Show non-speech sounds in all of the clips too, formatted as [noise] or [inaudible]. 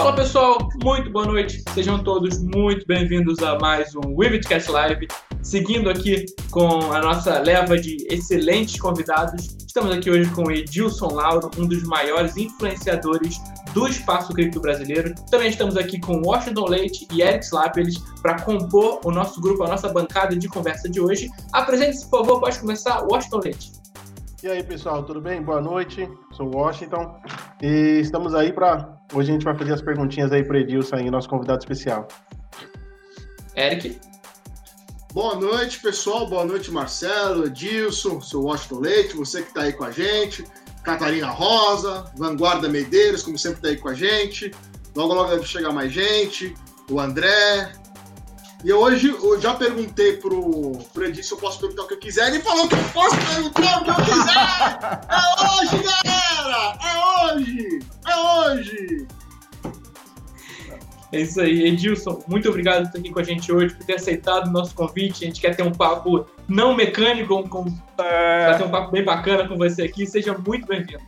Fala pessoal, muito boa noite. Sejam todos muito bem-vindos a mais um Wividcast Live. Seguindo aqui com a nossa leva de excelentes convidados, estamos aqui hoje com Edilson Lauro, um dos maiores influenciadores do espaço cripto brasileiro. Também estamos aqui com Washington Leite e Eric Slapeles para compor o nosso grupo, a nossa bancada de conversa de hoje. Apresente-se, por favor, pode começar, Washington Leite. E aí, pessoal, tudo bem? Boa noite. Sou o Washington e estamos aí para hoje a gente vai fazer as perguntinhas aí para Edilson aí, nosso convidado especial. Eric. Boa noite, pessoal. Boa noite, Marcelo, Edilson, seu Washington Leite, você que está aí com a gente, Catarina Rosa, Vanguarda Medeiros, como sempre está aí com a gente. Logo, logo deve chegar mais gente, o André, e hoje eu já perguntei pro, Edith se eu posso perguntar o que eu quiser. Ele falou que eu posso perguntar o que eu quiser! É hoje, galera! É hoje! É hoje! É isso aí, Edilson. Muito obrigado por estar aqui com a gente hoje, por ter aceitado o nosso convite. A gente quer ter um papo não mecânico, com, é... ter um papo bem bacana com você aqui. Seja muito bem-vindo.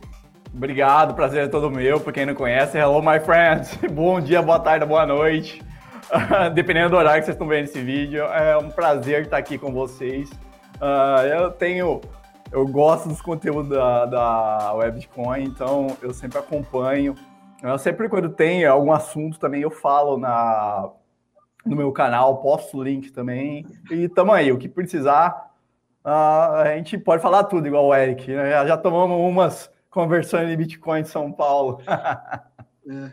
Obrigado, prazer é todo meu. Por quem não conhece, hello, my friends. [laughs] Bom dia, boa tarde, boa noite. [laughs] dependendo do horário que vocês estão vendo esse vídeo. É um prazer estar aqui com vocês. Uh, eu tenho. Eu gosto dos conteúdos da, da Webcoin, então eu sempre acompanho. Eu sempre quando tem algum assunto também eu falo na, no meu canal, posto o link também. E tamo aí, o que precisar, uh, a gente pode falar tudo, igual o Eric. Né? Já, já tomamos umas conversões de Bitcoin em São Paulo. [laughs] é.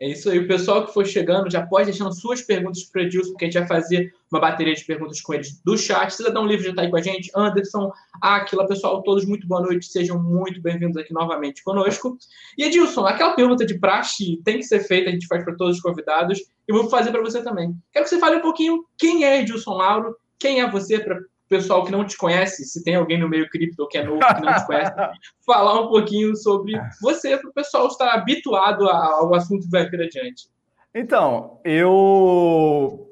É isso aí. O pessoal que for chegando já pode deixando suas perguntas para o Edilson, porque a gente vai fazer uma bateria de perguntas com eles do chat. Cidadão Livre já está aí com a gente. Anderson, Aquila, pessoal, todos muito boa noite. Sejam muito bem-vindos aqui novamente conosco. E Edilson, aquela pergunta de praxe tem que ser feita, a gente faz para todos os convidados. E vou fazer para você também. Quero que você fale um pouquinho quem é Edilson Lauro, quem é você, para pessoal que não te conhece, se tem alguém no meio cripto que é novo, que não te conhece, [laughs] falar um pouquinho sobre você, para o pessoal estar habituado ao assunto que vai vir adiante. Então, eu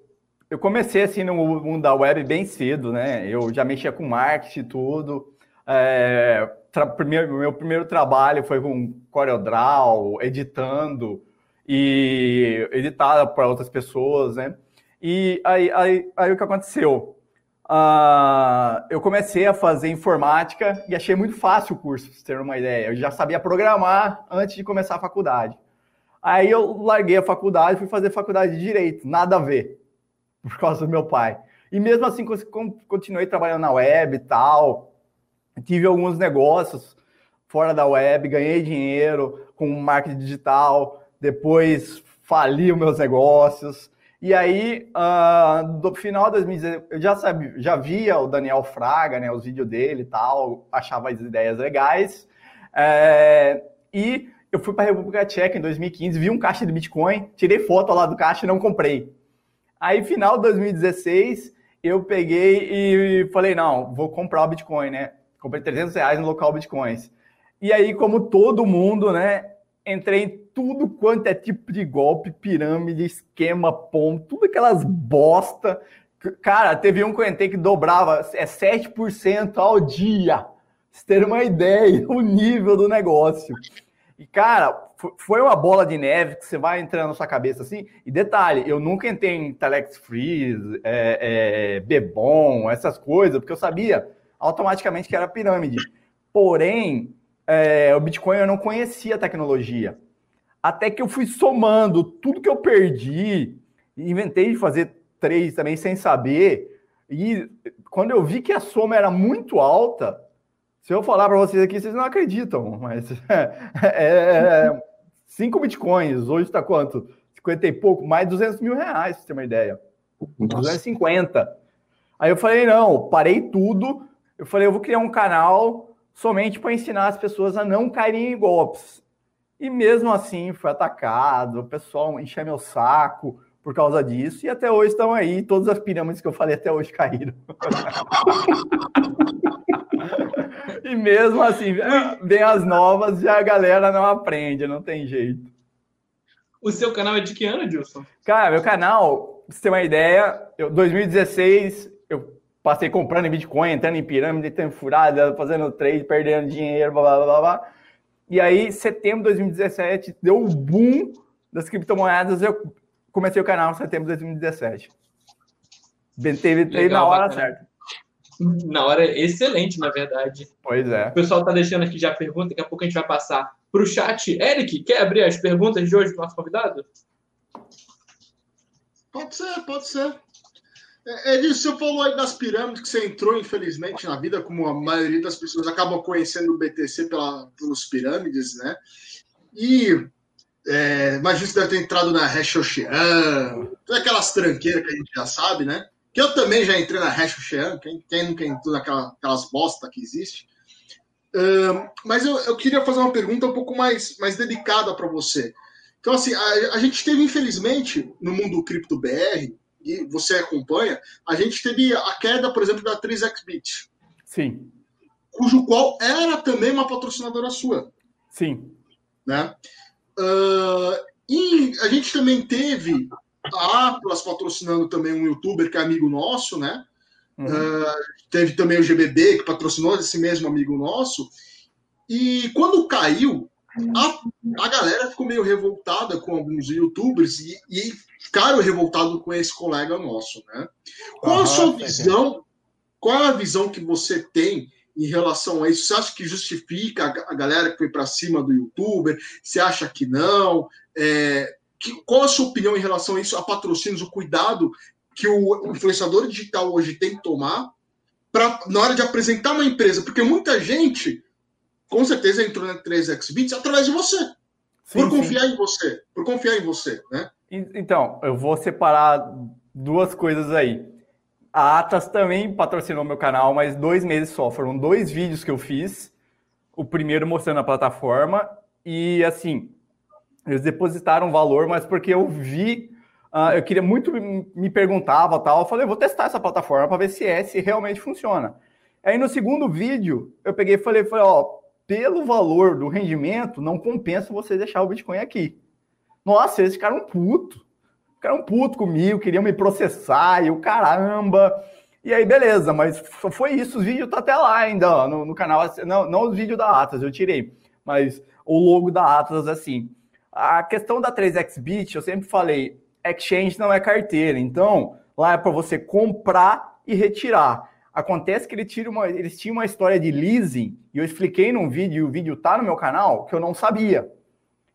eu comecei assim no mundo da web bem cedo, né? Eu já mexia com marketing e tudo. É, primeiro, meu primeiro trabalho foi com CorelDRAW, editando e editar para outras pessoas, né? E aí, aí, aí o que aconteceu? Uh, eu comecei a fazer informática e achei muito fácil o curso, para ter uma ideia. Eu já sabia programar antes de começar a faculdade. Aí eu larguei a faculdade e fui fazer faculdade de Direito, nada a ver, [laughs] por causa do meu pai. E mesmo assim, continuei trabalhando na web e tal. Tive alguns negócios fora da web, ganhei dinheiro com marketing digital, depois fali os meus negócios. E aí, uh, do final de 2016, eu já sabia, já via o Daniel Fraga, né, os vídeos dele e tal, achava as ideias legais. É, e eu fui para a República Tcheca em 2015, vi um caixa de Bitcoin, tirei foto lá do caixa e não comprei. Aí, final de 2016, eu peguei e falei, não, vou comprar o Bitcoin, né? Comprei 300 reais no local Bitcoins. E aí, como todo mundo, né, entrei em tudo quanto é tipo de golpe, pirâmide, esquema, ponto, tudo aquelas bosta. Cara, teve um que eu entrei que dobrava, é 7% ao dia. Vocês terem uma ideia, [laughs] o nível do negócio. E, cara, foi uma bola de neve que você vai entrando na sua cabeça assim. E detalhe, eu nunca entrei em Telex Freeze, é, é, Bebom, essas coisas, porque eu sabia automaticamente que era pirâmide. Porém, é, o Bitcoin eu não conhecia a tecnologia. Até que eu fui somando tudo que eu perdi, inventei de fazer três também sem saber. E quando eu vi que a soma era muito alta, se eu falar para vocês aqui, vocês não acreditam, mas [laughs] é, 5 é, bitcoins, hoje está quanto? 50 e pouco, mais 200 mil reais, você ter uma ideia. Nossa. 250. Aí eu falei, não, parei tudo. Eu falei, eu vou criar um canal somente para ensinar as pessoas a não caírem em golpes. E mesmo assim foi atacado, o pessoal encheu meu saco por causa disso, e até hoje estão aí, todas as pirâmides que eu falei até hoje caíram. [laughs] e mesmo assim, vem as novas e a galera não aprende, não tem jeito. O seu canal é de que ano, Dilson? Cara, meu canal, pra você ter uma ideia, eu, 2016 eu Passei comprando em Bitcoin, entrando em pirâmide, tendo furada, fazendo trade, perdendo dinheiro, blá, blá, blá, blá. E aí, setembro de 2017, deu um boom das criptomoedas, eu comecei o canal em setembro de 2017. Teve, teve na hora bacana. certa. Na hora excelente, na verdade. Pois é. O pessoal está deixando aqui já a pergunta, daqui a pouco a gente vai passar para o chat. Eric, quer abrir as perguntas de hoje do nosso convidado? Pode ser, pode ser. É, Edilson, você falou aí das pirâmides que você entrou, infelizmente, na vida, como a maioria das pessoas acabam conhecendo o BTC pela, pelos pirâmides, né? E é, imagina você deve ter entrado na Hash Ocean, todas aquelas tranqueiras que a gente já sabe, né? Que eu também já entrei na Hash Ocean, quem, quem nunca entrou naquelas bosta que existe. Uh, mas eu, eu, queria fazer uma pergunta um pouco mais, mais delicada para você. Então, assim, a, a, gente teve, infelizmente, no mundo cripto BR, e você acompanha, a gente teve a queda, por exemplo, da 3xBit. Sim. Cujo qual era também uma patrocinadora sua. Sim. Né? Uh, e a gente também teve a Atlas patrocinando também um youtuber que é amigo nosso, né? Uhum. Uh, teve também o GBB que patrocinou esse mesmo amigo nosso. E quando caiu, a, a galera ficou meio revoltada com alguns youtubers e, e ficaram revoltados com esse colega nosso, né? Qual a sua visão? Qual é a visão que você tem em relação a isso? Você acha que justifica a, galera que foi para cima do youtuber? Você acha que não? É, que, qual a sua opinião em relação a isso, a patrocínios, o cuidado que o influenciador digital hoje tem que tomar pra, na hora de apresentar uma empresa? Porque muita gente, com certeza, entrou na 3xBits através de você. Sim, por confiar sim. em você. Por confiar em você, né? Então, eu vou separar duas coisas aí. A Atas também patrocinou meu canal, mas dois meses só. Foram dois vídeos que eu fiz. O primeiro mostrando a plataforma. E assim, eles depositaram valor, mas porque eu vi, uh, eu queria muito, me perguntava tal. Eu falei, eu vou testar essa plataforma para ver se é, se realmente funciona. Aí no segundo vídeo, eu peguei e falei, falei, ó, pelo valor do rendimento, não compensa você deixar o Bitcoin aqui. Nossa, eles ficaram puto ficaram puto comigo, queriam me processar e o caramba. E aí, beleza, mas foi isso. Os vídeos tá até lá ainda no, no, canal. Não, não os vídeos da Atlas, eu tirei, mas o logo da Atlas, assim. A questão da 3xBit, eu sempre falei, exchange não é carteira. Então, lá é para você comprar e retirar. Acontece que ele tira uma, eles tinham uma história de leasing, e eu expliquei num vídeo, e o vídeo tá no meu canal, que eu não sabia.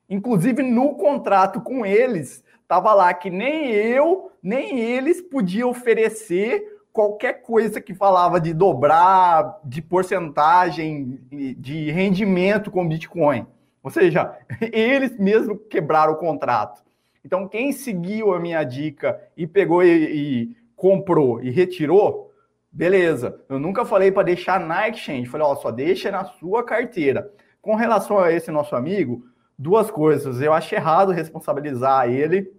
Inclusive, no contrato com eles, Tava lá que nem eu, nem eles podiam oferecer qualquer coisa que falava de dobrar, de porcentagem, de rendimento com Bitcoin. Ou seja, [laughs] eles mesmo quebraram o contrato. Então, quem seguiu a minha dica e pegou e, e comprou e retirou, beleza. Eu nunca falei para deixar na exchange. Falei, ó, só deixa na sua carteira. Com relação a esse nosso amigo, duas coisas. Eu acho errado responsabilizar ele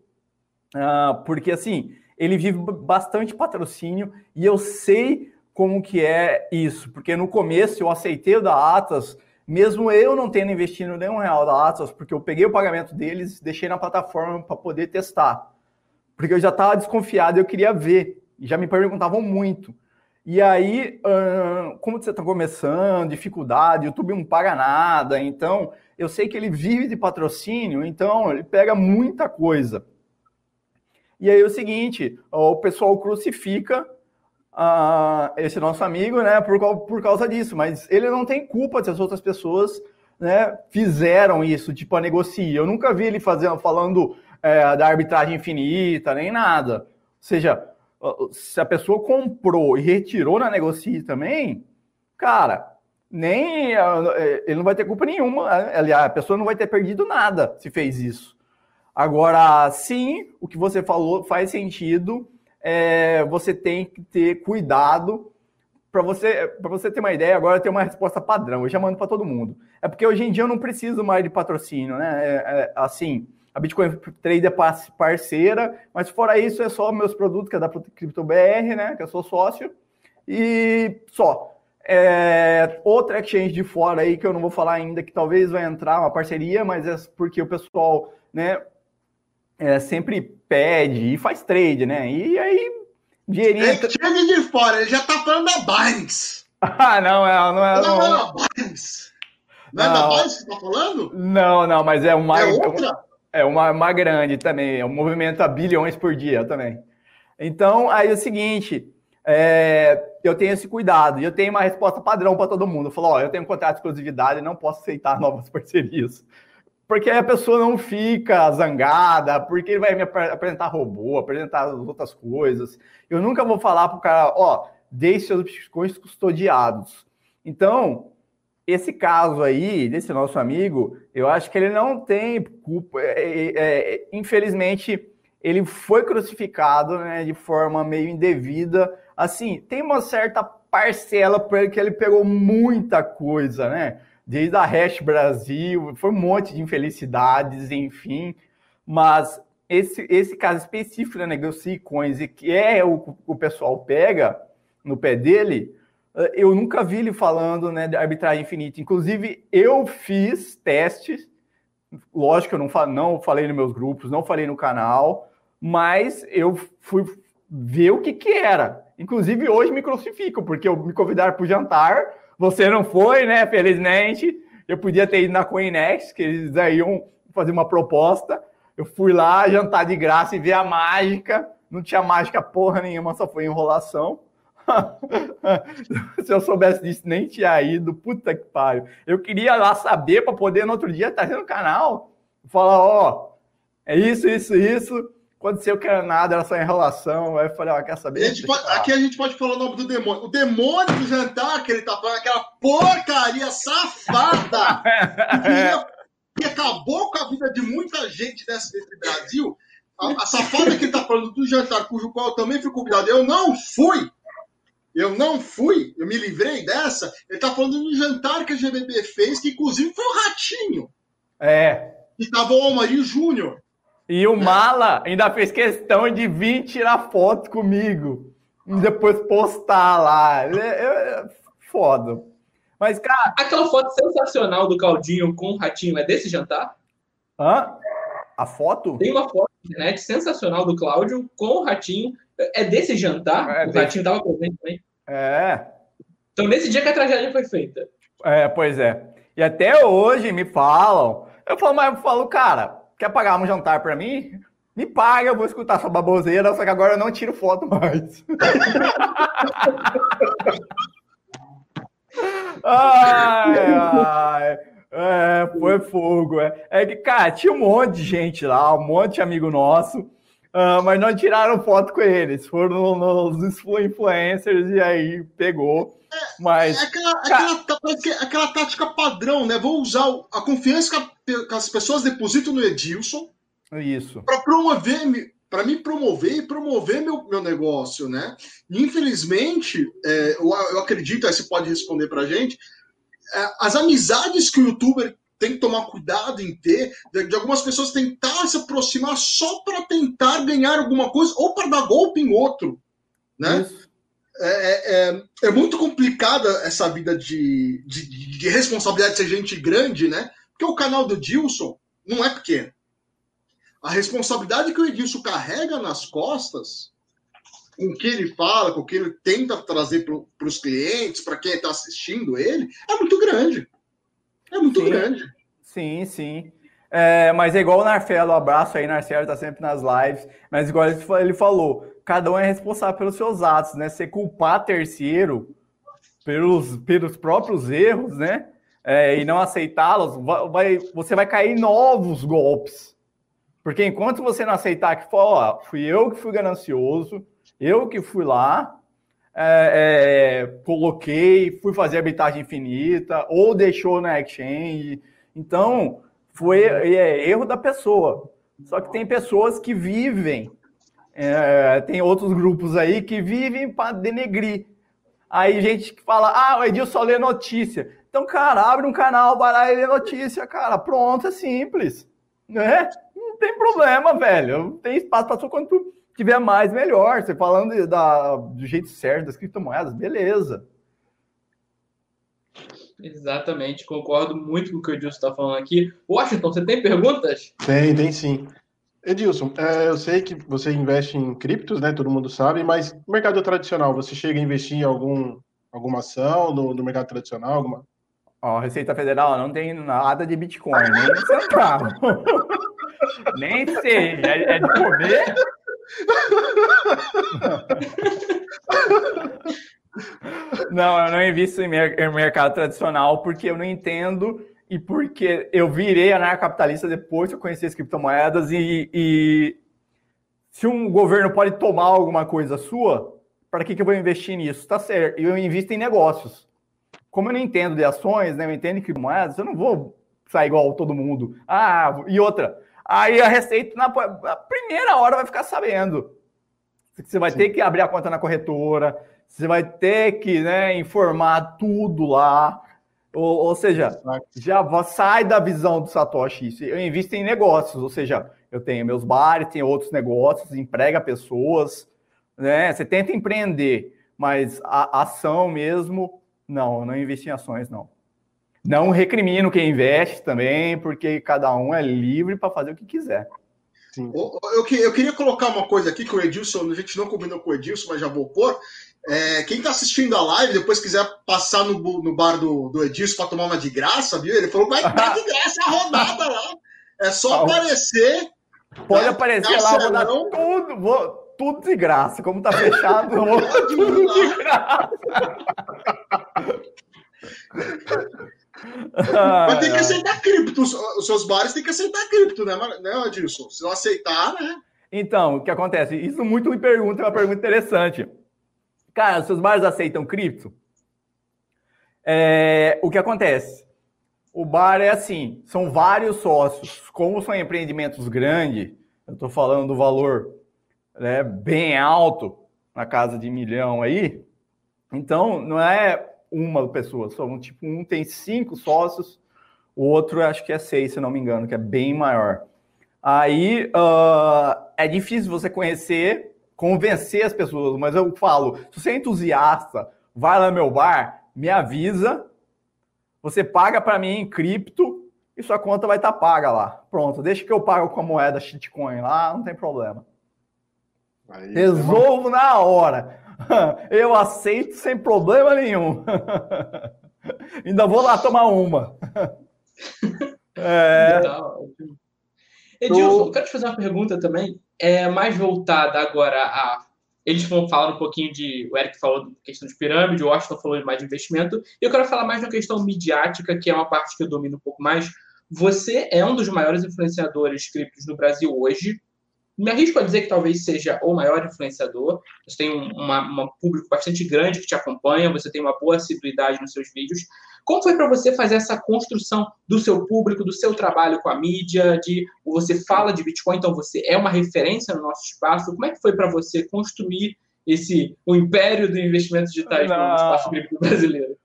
Uh, porque assim, ele vive bastante patrocínio e eu sei como que é isso, porque no começo eu aceitei o da Atlas, mesmo eu não tendo investido nenhum real da Atlas, porque eu peguei o pagamento deles, deixei na plataforma para poder testar, porque eu já estava desconfiado, eu queria ver, e já me perguntavam muito. E aí, uh, como você está começando, dificuldade, YouTube não paga nada, então eu sei que ele vive de patrocínio, então ele pega muita coisa. E aí é o seguinte, o pessoal crucifica uh, esse nosso amigo, né, por, por causa disso, mas ele não tem culpa se as outras pessoas né, fizeram isso, tipo a negocia. Eu nunca vi ele fazendo, falando é, da arbitragem infinita, nem nada. Ou seja, se a pessoa comprou e retirou na negocia também, cara, nem é, ele não vai ter culpa nenhuma. Aliás, a pessoa não vai ter perdido nada se fez isso. Agora, sim, o que você falou faz sentido. É, você tem que ter cuidado para você, para você ter uma ideia. Agora tem uma resposta padrão. Eu já mando para todo mundo. É porque hoje em dia eu não preciso mais de patrocínio, né? É, é, assim, a Bitcoin Trade é parceira, mas fora isso é só meus produtos que é da CryptoBR, né? Que eu sou sócio e só. É, outra exchange de fora aí que eu não vou falar ainda, que talvez vai entrar uma parceria, mas é porque o pessoal, né, é, sempre pede e faz trade, né? E aí, dinheirinho. É trade de fora, ele já tá falando da Binance. [laughs] ah, não, é, não é. Não, não, não, Binance. Não, não é da Binance que tá falando? Não, não, mas é uma. É outra? É uma, uma grande também, é um movimento a bilhões por dia também. Então, aí é o seguinte, é, eu tenho esse cuidado e eu tenho uma resposta padrão para todo mundo. Eu falo, ó, eu tenho um contrato de exclusividade não posso aceitar [laughs] novas parcerias. Porque aí a pessoa não fica zangada, porque ele vai me apresentar robô, apresentar outras coisas. Eu nunca vou falar para o cara, ó, deixe seus bitcoins custodiados. Então, esse caso aí, desse nosso amigo, eu acho que ele não tem culpa. É, é, é, infelizmente, ele foi crucificado né, de forma meio indevida. Assim, tem uma certa parcela porque ele pegou muita coisa, né? Desde a Hash Brasil, foi um monte de infelicidades, enfim. Mas esse, esse caso específico né, Negocie Coins, que é o o pessoal pega no pé dele, eu nunca vi ele falando né, de arbitragem infinita. Inclusive, eu fiz testes, lógico que eu não, não falei nos meus grupos, não falei no canal, mas eu fui ver o que, que era. Inclusive, hoje me crucificam, porque eu me convidaram para o jantar, você não foi, né? Felizmente. Eu podia ter ido na Coinex, que eles iam fazer uma proposta. Eu fui lá jantar de graça e ver a mágica. Não tinha mágica porra nenhuma, só foi enrolação. [laughs] Se eu soubesse disso, nem tinha ido. Puta que pariu. Eu queria lá saber para poder no outro dia estar no canal. Falar, ó, é isso, isso, isso. Aconteceu que era nada, era só enrolação. Aí eu falei, ó, quer saber? A pode, aqui a gente pode falar o nome do demônio. O demônio do jantar que ele tá falando, aquela porcaria safada [laughs] que, acabou com a vida de muita gente desse, desse Brasil. A, a safada que ele tá falando do jantar, cujo qual eu também fui convidado. Eu não fui. Eu não fui, eu me livrei dessa. Ele tá falando do jantar que a GBB fez, que inclusive foi o Ratinho. É. E tava o Almarinho Júnior. E o Mala ainda fez questão de vir tirar foto comigo. E depois postar lá. É, é, é foda. Mas, cara. Aquela foto sensacional do Caldinho com o Ratinho é desse jantar? Hã? A foto? Tem uma foto na internet sensacional do Cláudio com o Ratinho. É desse jantar? É, o desse... Ratinho estava presente também. É. Então, nesse dia que a tragédia foi feita. É, pois é. E até hoje me falam. Eu falo, mas eu falo, cara, Quer pagar um jantar para mim? Me paga, eu vou escutar sua baboseira, só que agora eu não tiro foto mais. [laughs] ai, ai. É, foi fogo. É. é que, cara, tinha um monte de gente lá, um monte de amigo nosso, uh, mas não tiraram foto com eles. Foram nos influencers e aí pegou. É, mas. É aquela, aquela, aquela, tática padrão, né? Vou usar a confiança que, que as pessoas depositam no Edilson. Isso. Para promover, para me promover e promover meu, meu negócio, né? Infelizmente, é, eu, eu, acredito, aí você pode responder para gente, é, as amizades que o youtuber tem que tomar cuidado em ter, de, de algumas pessoas tentar se aproximar só para tentar ganhar alguma coisa ou para dar golpe em outro, né? Isso. É, é, é, é, muito complicada essa vida de, de, de, responsabilidade de ser gente grande, né? Porque o canal do Dilson não é pequeno. A responsabilidade que o Edilson carrega nas costas, com o que ele fala, com o que ele tenta trazer para os clientes, para quem está assistindo ele, é muito grande. É muito sim, grande. Sim, sim. É, mas é igual o Narfelo, abraço aí, Narcelo tá sempre nas lives, mas igual ele falou, cada um é responsável pelos seus atos, né? Você culpar terceiro pelos, pelos próprios erros, né? É, e não aceitá-los, vai, você vai cair em novos golpes. Porque enquanto você não aceitar que foi, ó, fui eu que fui ganancioso, eu que fui lá, é, é, coloquei, fui fazer arbitragem infinita, ou deixou na exchange. Então, foi é, erro da pessoa. Só que tem pessoas que vivem, é, tem outros grupos aí que vivem para denegrir. Aí gente que fala, ah, o Edilson só lê notícia. Então, cara, abre um canal, vai lá e lê notícia, cara. Pronto, é simples. Né? Não tem problema, velho. Tem espaço para só quando tu tiver mais, melhor. Você falando da, do jeito certo das criptomoedas, beleza. Exatamente, concordo muito com o que o Edilson está falando aqui. Washington, você tem perguntas? Tem, tem sim. Edilson, é, eu sei que você investe em criptos, né? Todo mundo sabe, mas no mercado tradicional, você chega a investir em algum, alguma ação no, no mercado tradicional? Alguma... Ó, Receita Federal não tem nada de Bitcoin, nem centavo. [laughs] Nem sei. É, é de comer? Não, eu não invisto em mercado tradicional porque eu não entendo e porque eu virei anarcapitalista depois que eu conheci as criptomoedas e, e se um governo pode tomar alguma coisa sua, para que, que eu vou investir nisso? Tá certo, eu invisto em negócios. Como eu não entendo de ações, né, eu entendo em criptomoedas, eu não vou sair igual todo mundo. Ah, e outra, aí a Receita na, primeira hora vai ficar sabendo. Você vai Sim. ter que abrir a conta na corretora, você vai ter que né, informar tudo lá. Ou, ou seja, já sai da visão do Satoshi. Eu invisto em negócios, ou seja, eu tenho meus bares, tenho outros negócios, emprega pessoas, né? Você tenta empreender, mas a ação mesmo, não, eu não investi em ações, não. Não recrimino quem investe também, porque cada um é livre para fazer o que quiser. Sim. Eu, eu, eu, queria colocar uma coisa aqui que o Edilson, a gente não combinou com o Edilson, mas já vou pôr. É, quem está assistindo a live, depois quiser passar no, no bar do, do Edilson para tomar uma de graça, viu? Ele falou vai dar de graça a rodada lá. É só aparecer. Pode tá? aparecer lá, vou dar tudo, vou, tudo de graça. Como tá fechado, vou tudo de graça. [laughs] Mas tem que aceitar cripto. Os seus bares têm que aceitar cripto, né, né Adilson? Se não aceitar, né? Então, o que acontece? Isso muito me pergunta, é uma pergunta interessante. Cara, seus bares aceitam cripto? É, o que acontece? O bar é assim, são vários sócios. Como são empreendimentos grandes, eu estou falando do valor né, bem alto, na casa de milhão aí. Então, não é uma pessoa, são tipo, um tem cinco sócios, o outro acho que é seis, se não me engano, que é bem maior. Aí uh, é difícil você conhecer, convencer as pessoas, mas eu falo, se você é entusiasta, vai lá no meu bar, me avisa, você paga para mim em cripto e sua conta vai estar tá paga lá. Pronto, deixa que eu pago com a moeda shitcoin lá, não tem problema. Aí, Resolvo tá na hora. [laughs] Eu aceito sem problema nenhum. [laughs] Ainda vou lá tomar uma. [laughs] É... Edilson, eu quero te fazer uma pergunta também, é mais voltada agora a. Eles falaram um pouquinho de. O Eric falou da questão de pirâmide, o Washington falou mais de investimento. Eu quero falar mais na questão midiática, que é uma parte que eu domino um pouco mais. Você é um dos maiores influenciadores criptos no Brasil hoje me arrisco a dizer que talvez seja o maior influenciador. Você tem um uma, público bastante grande que te acompanha, você tem uma boa assiduidade nos seus vídeos. Como foi para você fazer essa construção do seu público, do seu trabalho com a mídia, de você fala de Bitcoin, então você é uma referência no nosso espaço. Como é que foi para você construir esse o império do investimento digitais no espaço cripto brasileiro?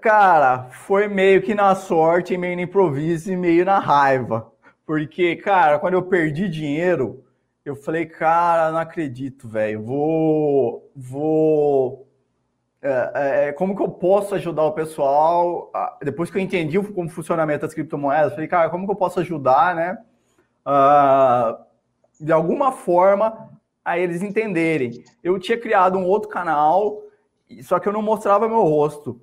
Cara, foi meio que na sorte, meio no improviso e meio na raiva. Porque, cara, quando eu perdi dinheiro, eu falei, cara, não acredito, velho. Vou, vou. É, é, é, como que eu posso ajudar o pessoal? Depois que eu entendi como funcionamento das criptomoedas, falei, cara, como que eu posso ajudar, né? De alguma forma a eles entenderem. Eu tinha criado um outro canal, só que eu não mostrava meu rosto.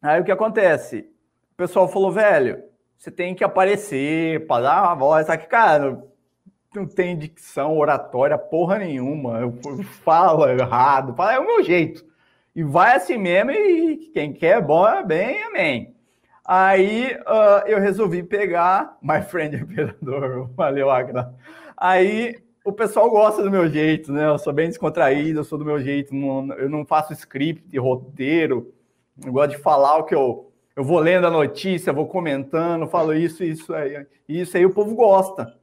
Aí o que acontece? O pessoal falou, velho, você tem que aparecer para dar uma voz. Só que, cara, não tem dicção, oratória, porra nenhuma. Eu falo errado, falo, é o meu jeito. E vai assim mesmo, e quem quer bom é bem, amém. Aí uh, eu resolvi pegar My Friend [laughs] Imperador, valeu, Agra. Aí o pessoal gosta do meu jeito, né? Eu sou bem descontraído, eu sou do meu jeito, não, eu não faço script, roteiro, eu gosto de falar o que eu. Eu vou lendo a notícia, vou comentando, falo isso, isso aí. Isso aí o povo gosta.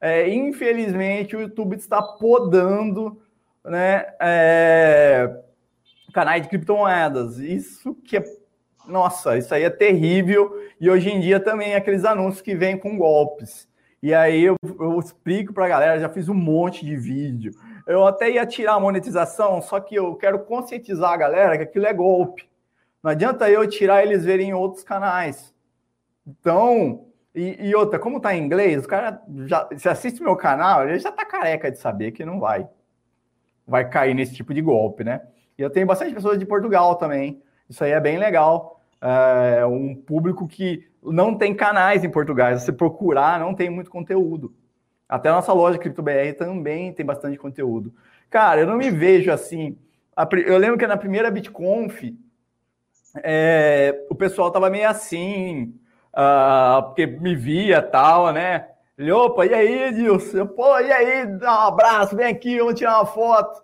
É, infelizmente, o YouTube está podando né, é, canais de criptomoedas. Isso que é. Nossa, isso aí é terrível. E hoje em dia também aqueles anúncios que vêm com golpes. E aí eu, eu explico para a galera, já fiz um monte de vídeo. Eu até ia tirar a monetização, só que eu quero conscientizar a galera que aquilo é golpe. Não adianta eu tirar eles verem em outros canais. Então, e, e, outra, como tá em inglês, o cara já se assiste meu canal, ele já tá careca de saber que não vai vai cair nesse tipo de golpe, né? E eu tenho bastante pessoas de Portugal também. Isso aí é bem legal. É um público que não tem canais em Portugal. Se você procurar, não tem muito conteúdo. Até a nossa loja CryptoBR também tem bastante conteúdo. Cara, eu não me vejo assim. Eu lembro que na primeira BitConf, é, o pessoal tava meio assim, uh, porque me via tal, né? Ele, opa, e aí, Edilson? Pô, e aí, dá um abraço, vem aqui, vamos tirar uma foto.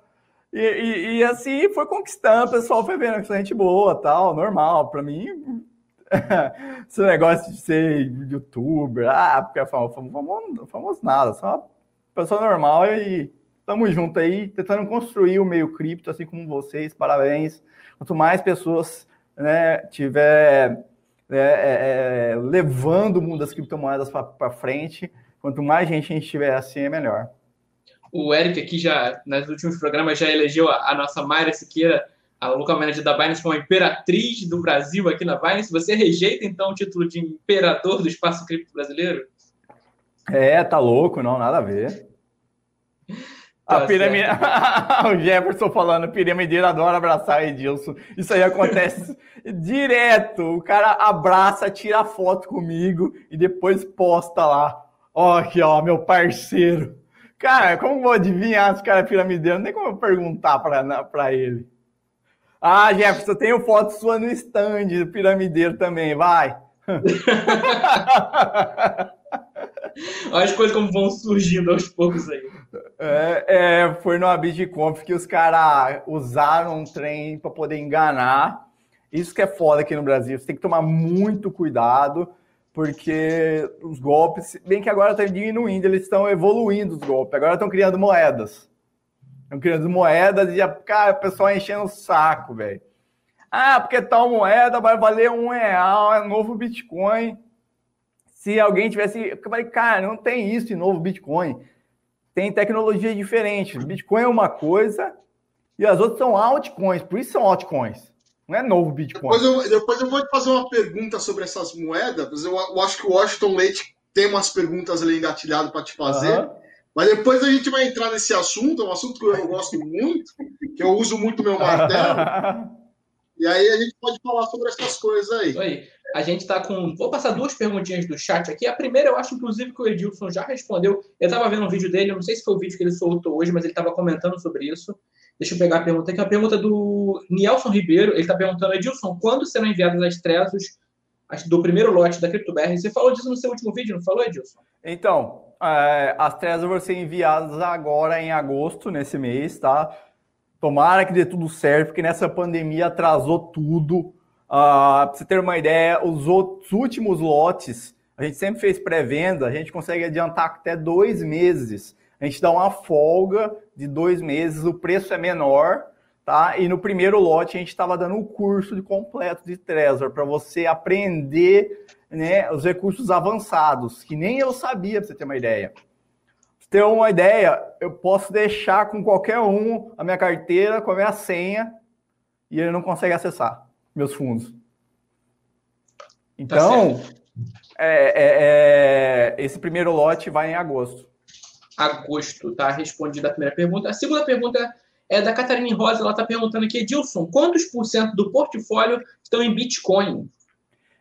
E, e, e assim foi conquistando, o pessoal foi vendo que gente boa, tal, normal. Para mim, [laughs] esse negócio de ser youtuber, ah, porque é famoso, famoso, famoso nada, só pessoa normal e estamos junto aí, tentando construir o meio cripto, assim como vocês, parabéns. Quanto mais pessoas né, tiver é, é, levando o mundo das criptomoedas para frente, quanto mais gente a gente tiver assim, é melhor. O Eric aqui já, nos últimos programas, já elegeu a, a nossa Mayra Siqueira a local manager da Binance como imperatriz do Brasil aqui na Binance. Você rejeita, então, o título de imperador do espaço cripto brasileiro? É, tá louco, não, nada a ver. [laughs] Tá a pirâmide... [laughs] o Jefferson falando, piramideiro adora abraçar Edilson. Isso aí acontece [laughs] direto. O cara abraça, tira foto comigo e depois posta lá. Ó, aqui, ó, meu parceiro. Cara, como vou adivinhar se o cara é piramideiro? Nem como eu perguntar para ele. Ah, Jefferson, eu tenho foto sua no stand do piramideiro também, vai. [laughs] Olha as coisas como vão surgindo aos poucos aí. É, é, foi no BitConf que os caras usaram um trem para poder enganar. Isso que é foda aqui no Brasil. Você tem que tomar muito cuidado, porque os golpes, bem que agora estão diminuindo, eles estão evoluindo os golpes. Agora estão criando moedas. Estão criando moedas e, cara, o pessoal enchendo o saco, velho. Ah, porque tal moeda vai valer um real, é novo Bitcoin. Se alguém tivesse. Eu falei, cara, não tem isso de novo Bitcoin. Tem tecnologia diferente. Bitcoin é uma coisa e as outras são altcoins, por isso são altcoins. Não é novo Bitcoin. Depois eu, depois eu vou te fazer uma pergunta sobre essas moedas. Eu, eu acho que o Washington Leite tem umas perguntas ali engatilhado para te fazer. Uhum. Mas depois a gente vai entrar nesse assunto, é um assunto que eu gosto muito, que eu uso muito meu martelo. [laughs] e aí a gente pode falar sobre essas coisas aí. aí. A gente está com. Vou passar duas perguntinhas do chat aqui. A primeira, eu acho, inclusive, que o Edilson já respondeu. Eu estava vendo um vídeo dele, não sei se foi o vídeo que ele soltou hoje, mas ele estava comentando sobre isso. Deixa eu pegar a pergunta aqui. A pergunta do Nielson Ribeiro. Ele está perguntando, Edilson, quando serão enviadas as trezos do primeiro lote da CryptoBR? Você falou disso no seu último vídeo, não falou, Edilson? Então, é, as trezas vão ser enviadas agora em agosto, nesse mês, tá? Tomara que dê tudo certo, porque nessa pandemia atrasou tudo. Uh, pra você ter uma ideia, os outros últimos lotes, a gente sempre fez pré-venda, a gente consegue adiantar até dois meses. A gente dá uma folga de dois meses, o preço é menor, tá? E no primeiro lote a gente estava dando um curso de completo de Trezor para você aprender né, os recursos avançados, que nem eu sabia, para você ter uma ideia. Pra você ter uma ideia, eu posso deixar com qualquer um a minha carteira com a minha senha e ele não consegue acessar meus fundos. Então, tá é, é, é, esse primeiro lote vai em agosto. Agosto, tá respondida a primeira pergunta. A segunda pergunta é da Catarina Rosa, ela está perguntando aqui, Edilson, quantos por cento do portfólio estão em Bitcoin?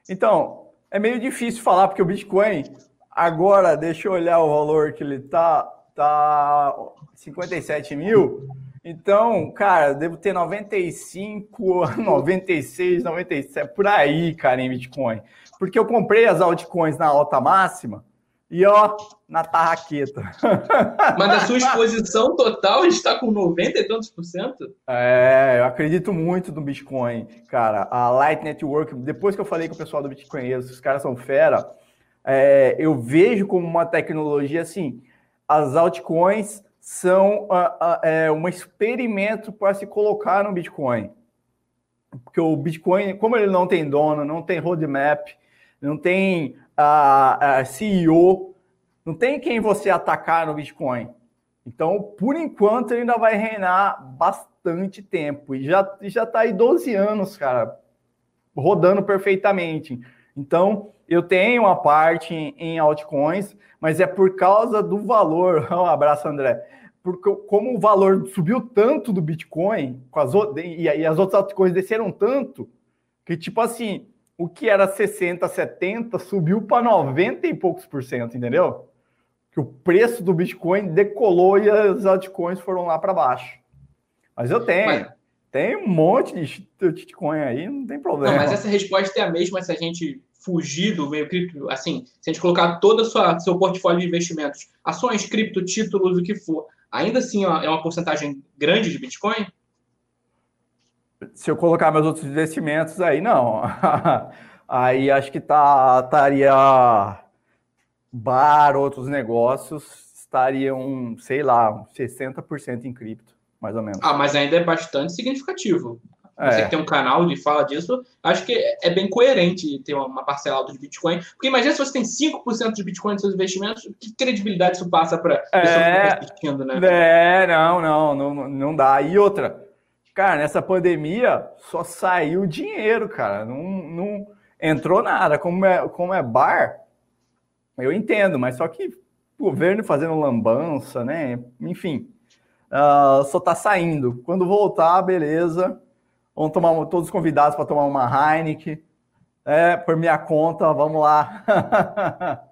Então, é meio difícil falar, porque o Bitcoin, agora, deixa eu olhar o valor que ele tá, tá 57 mil. Então, cara, devo ter 95, 96, 97, por aí, cara, em Bitcoin. Porque eu comprei as altcoins na alta máxima e, ó, na tarraqueta. [laughs] Mas a sua exposição total está com 90 e tantos por cento? É, eu acredito muito no Bitcoin, cara. A Light Network, depois que eu falei com o pessoal do Bitcoin, os caras são fera, é, eu vejo como uma tecnologia assim, as altcoins são é, um experimento para se colocar no Bitcoin. Porque o Bitcoin, como ele não tem dono, não tem roadmap, não tem a, CEO, não tem quem você atacar no Bitcoin. Então, por enquanto, ele ainda vai reinar bastante tempo. E já já está aí 12 anos, cara, rodando perfeitamente. Então, eu tenho uma parte em, altcoins, mas é por causa do valor. [laughs] Um abraço, André. Porque como o valor subiu tanto do Bitcoin, com as, e, e as outras altcoins desceram tanto, que tipo assim, o que era 60, 70 subiu para 90 e poucos por cento, entendeu? que o preço do Bitcoin decolou e as altcoins foram lá para baixo. Mas eu tenho. Mas... Tem um monte de Bitcoin aí, não tem problema. Não, mas essa resposta é a mesma se a gente fugir do meio cripto, assim, se a gente colocar todo o seu portfólio de investimentos, ações, cripto, títulos, o que for, ainda assim é uma porcentagem grande de Bitcoin? Se eu colocar meus outros investimentos aí, não. [laughs] aí acho que tá, estaria bar, outros negócios, estariam, sei lá, 60% em cripto mais ou menos. Ah, mas ainda é bastante significativo. É. Você que tem um canal de fala disso, acho que é bem coerente ter uma parcela alta de Bitcoin. Porque imagina se você tem 5% de Bitcoin nos seus investimentos, que credibilidade isso passa para a pessoa é, que está assistindo, né? É, não, não, não, não dá. E outra, cara, nessa pandemia só saiu dinheiro, cara. Não, não entrou nada. Como é, como é bar, eu entendo, mas só que o governo fazendo lambança, né? Enfim, uh, só está saindo. Quando voltar, beleza. Vamos tomar todos os convidados para tomar uma Heineken. É, por minha conta, vamos lá. [laughs]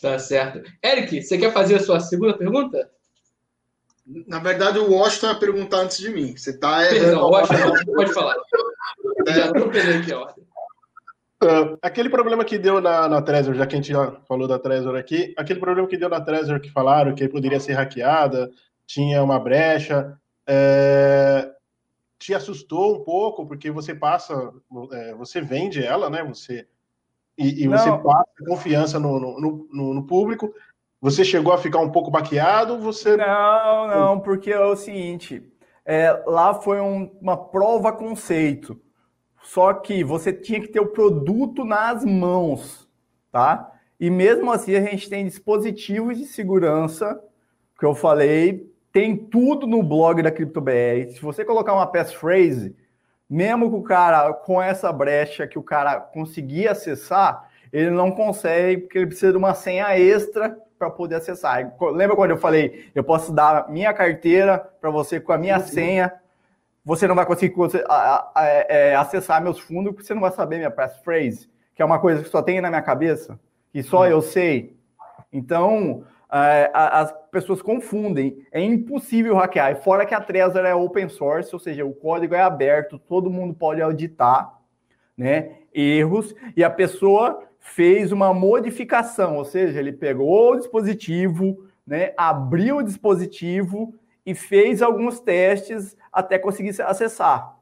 tá certo. Eric, você quer fazer a sua segunda pergunta? Na verdade, o Washington ia perguntar antes de mim. Você está Perdão, Washington, pode falar. É. Já atropelei aqui a ordem. Uh, aquele problema que deu na, na Trezor, já que a gente já falou da Trezor aqui, aquele problema que deu na Trezor que falaram que poderia ser hackeada, tinha uma brecha. É, te assustou um pouco, porque você passa, é, você vende ela, né? Você e, e você passa confiança no, no, no, no, público. Você chegou a ficar um pouco baqueado? Você não, não, porque é o seguinte, é, lá foi um, uma prova conceito. Só que você tinha que ter o produto nas mãos, tá? E mesmo assim a gente tem dispositivos de segurança que eu falei tem tudo no blog da CryptoBR. Se você colocar uma passphrase, mesmo que o cara, com essa brecha que o cara conseguir acessar, ele não consegue, porque ele precisa de uma senha extra para poder acessar. Lembra quando eu falei, eu posso dar minha carteira para você com a minha Sim. senha, você não vai conseguir é, acessar meus fundos, porque você não vai saber minha passphrase, que é uma coisa que só tem na minha cabeça, que só Sim. eu sei. Então, as pessoas confundem. É impossível hackear. E fora que a Trezor é open source, ou seja, o código é aberto, todo mundo pode auditar, né? Erros e a pessoa fez uma modificação, ou seja, ele pegou o dispositivo, né? Abriu o dispositivo e fez alguns testes até conseguir acessar.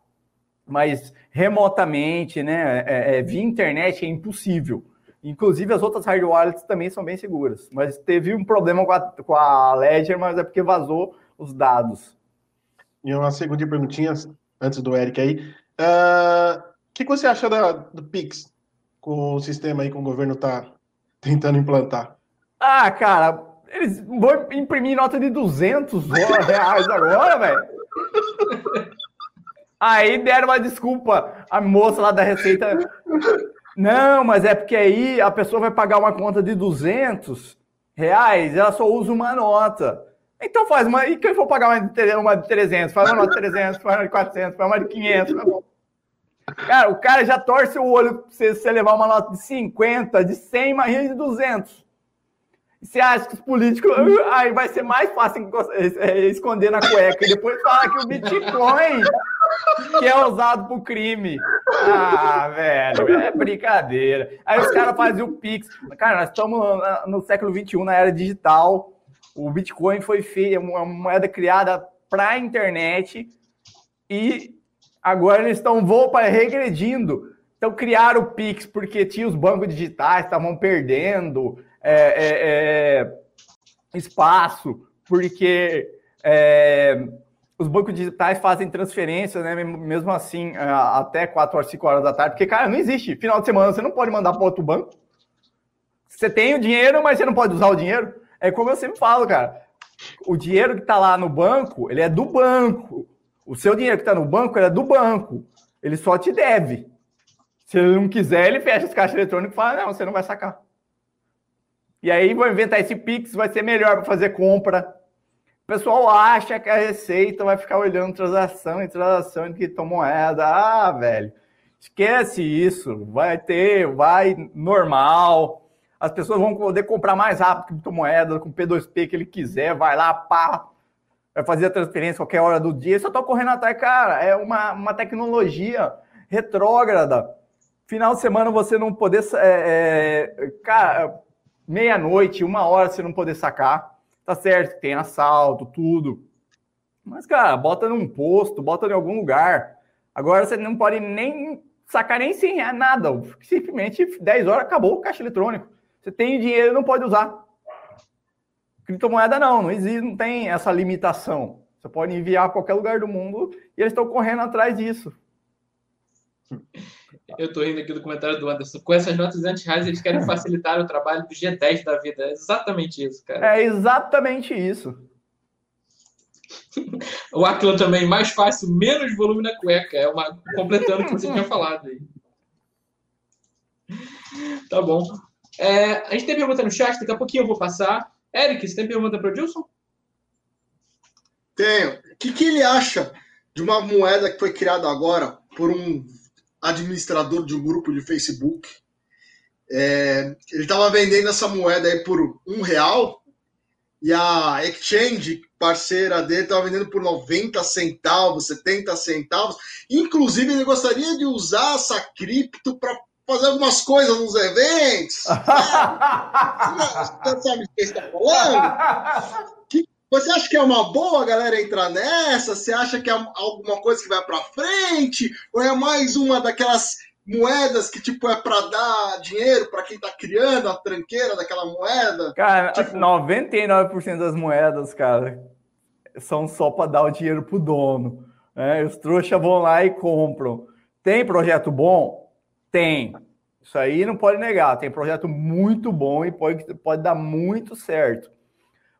Mas remotamente, né? É, é, via internet é impossível. Inclusive, as outras hard wallets também são bem seguras. Mas teve um problema com a, com a Ledger, mas é porque vazou os dados. E uma segunda perguntinha, antes do Eric aí. Uh, o que, você acha da, do Pix, com o sistema aí que o governo está tentando implantar? Ah, cara, eles vão imprimir nota de 200 reais agora, velho. Aí deram uma desculpa. A moça lá da Receita não, mas é porque aí a pessoa vai pagar uma conta de 200 reais, ela só usa uma nota. Então faz uma. E quem for pagar uma de, uma de 300? Faz uma nota de 300, faz uma de 400, faz uma de 500. Tá bom. Cara, o cara já torce o olho pra você, levar uma nota de 50, de 100, imagina de 200. E você acha que os políticos. Aí vai ser mais fácil esconder na cueca e depois falar que o Bitcoin que é usado pro crime. Ah, velho, é brincadeira. Aí os caras fazem o Pix. Cara, nós estamos no século XXI, na era digital. O Bitcoin foi feito, é uma moeda criada para a internet e agora eles estão regredindo. Então criaram o Pix porque tinha os bancos digitais, estavam perdendo é, é, é, espaço, porque é, os bancos digitais fazem transferências, né? Mesmo assim, é, até 4 horas, 5 horas da tarde, porque, cara, não existe. Final de semana você não pode mandar para outro banco. Você tem o dinheiro, mas você não pode usar o dinheiro. É como eu sempre falo, cara. O dinheiro que está lá no banco, ele é do banco. O seu dinheiro que está no banco, ele é do banco. Ele só te deve. Se ele não quiser, ele fecha os caixas eletrônicos e fala: não, você não vai sacar. E aí vou inventar esse Pix, vai ser melhor para fazer compra pessoal acha que a Receita vai ficar olhando transação em transação em criptomoeda. Ah, velho, esquece isso. Vai ter, vai normal. as pessoas vão poder comprar mais rápido criptomoeda, com P2P que ele quiser, vai lá, pá, vai fazer a transferência qualquer hora do dia. Só estou correndo atrás, cara, é uma, uma tecnologia retrógrada. Final de semana você não poder, é, é, cara, meia-noite, uma hora você não poder sacar. Tá certo, tem assalto, tudo. Mas, cara, bota num posto, bota em algum lugar. Agora você não pode nem sacar nem sem nada. Simplesmente 10 horas acabou o caixa eletrônico. Você tem dinheiro não pode usar. Criptomoeda não, não existe, não tem essa limitação. Você pode enviar a qualquer lugar do mundo e eles estão correndo atrás disso. [laughs] Eu estou rindo aqui do comentário do Anderson. Com essas notas anti-reais, eles querem facilitar o trabalho do G10 da vida. É exatamente isso, cara. É exatamente isso. [laughs] o Aquila também, mais fácil, menos volume na cueca. É uma completando o que você tinha falado aí. Tá bom. É, a gente tem pergunta no chat, daqui a pouquinho eu vou passar. Eric, você tem pergunta para o Dilson? Tenho. O que, que ele acha de uma moeda que foi criada agora por um administrador de um grupo de Facebook? É, ele estava vendendo essa moeda aí por um real e a exchange parceira dele estava vendendo por 90 centavos, 70 centavos. Inclusive, ele gostaria de usar essa cripto para fazer algumas coisas nos eventos. [laughs] Você sabe o que está falando? Você acha que é uma boa a galera entrar nessa? Você acha que é alguma coisa que vai para frente? Ou é mais uma daquelas moedas que tipo é para dar dinheiro para quem está criando a tranqueira daquela moeda? Cara, tipo... 99% das moedas, cara, são só para dar o dinheiro pro dono. Né? Os trouxas vão lá e compram. Tem projeto bom? Tem. Isso aí não pode negar. Tem projeto muito bom e pode, pode dar muito certo.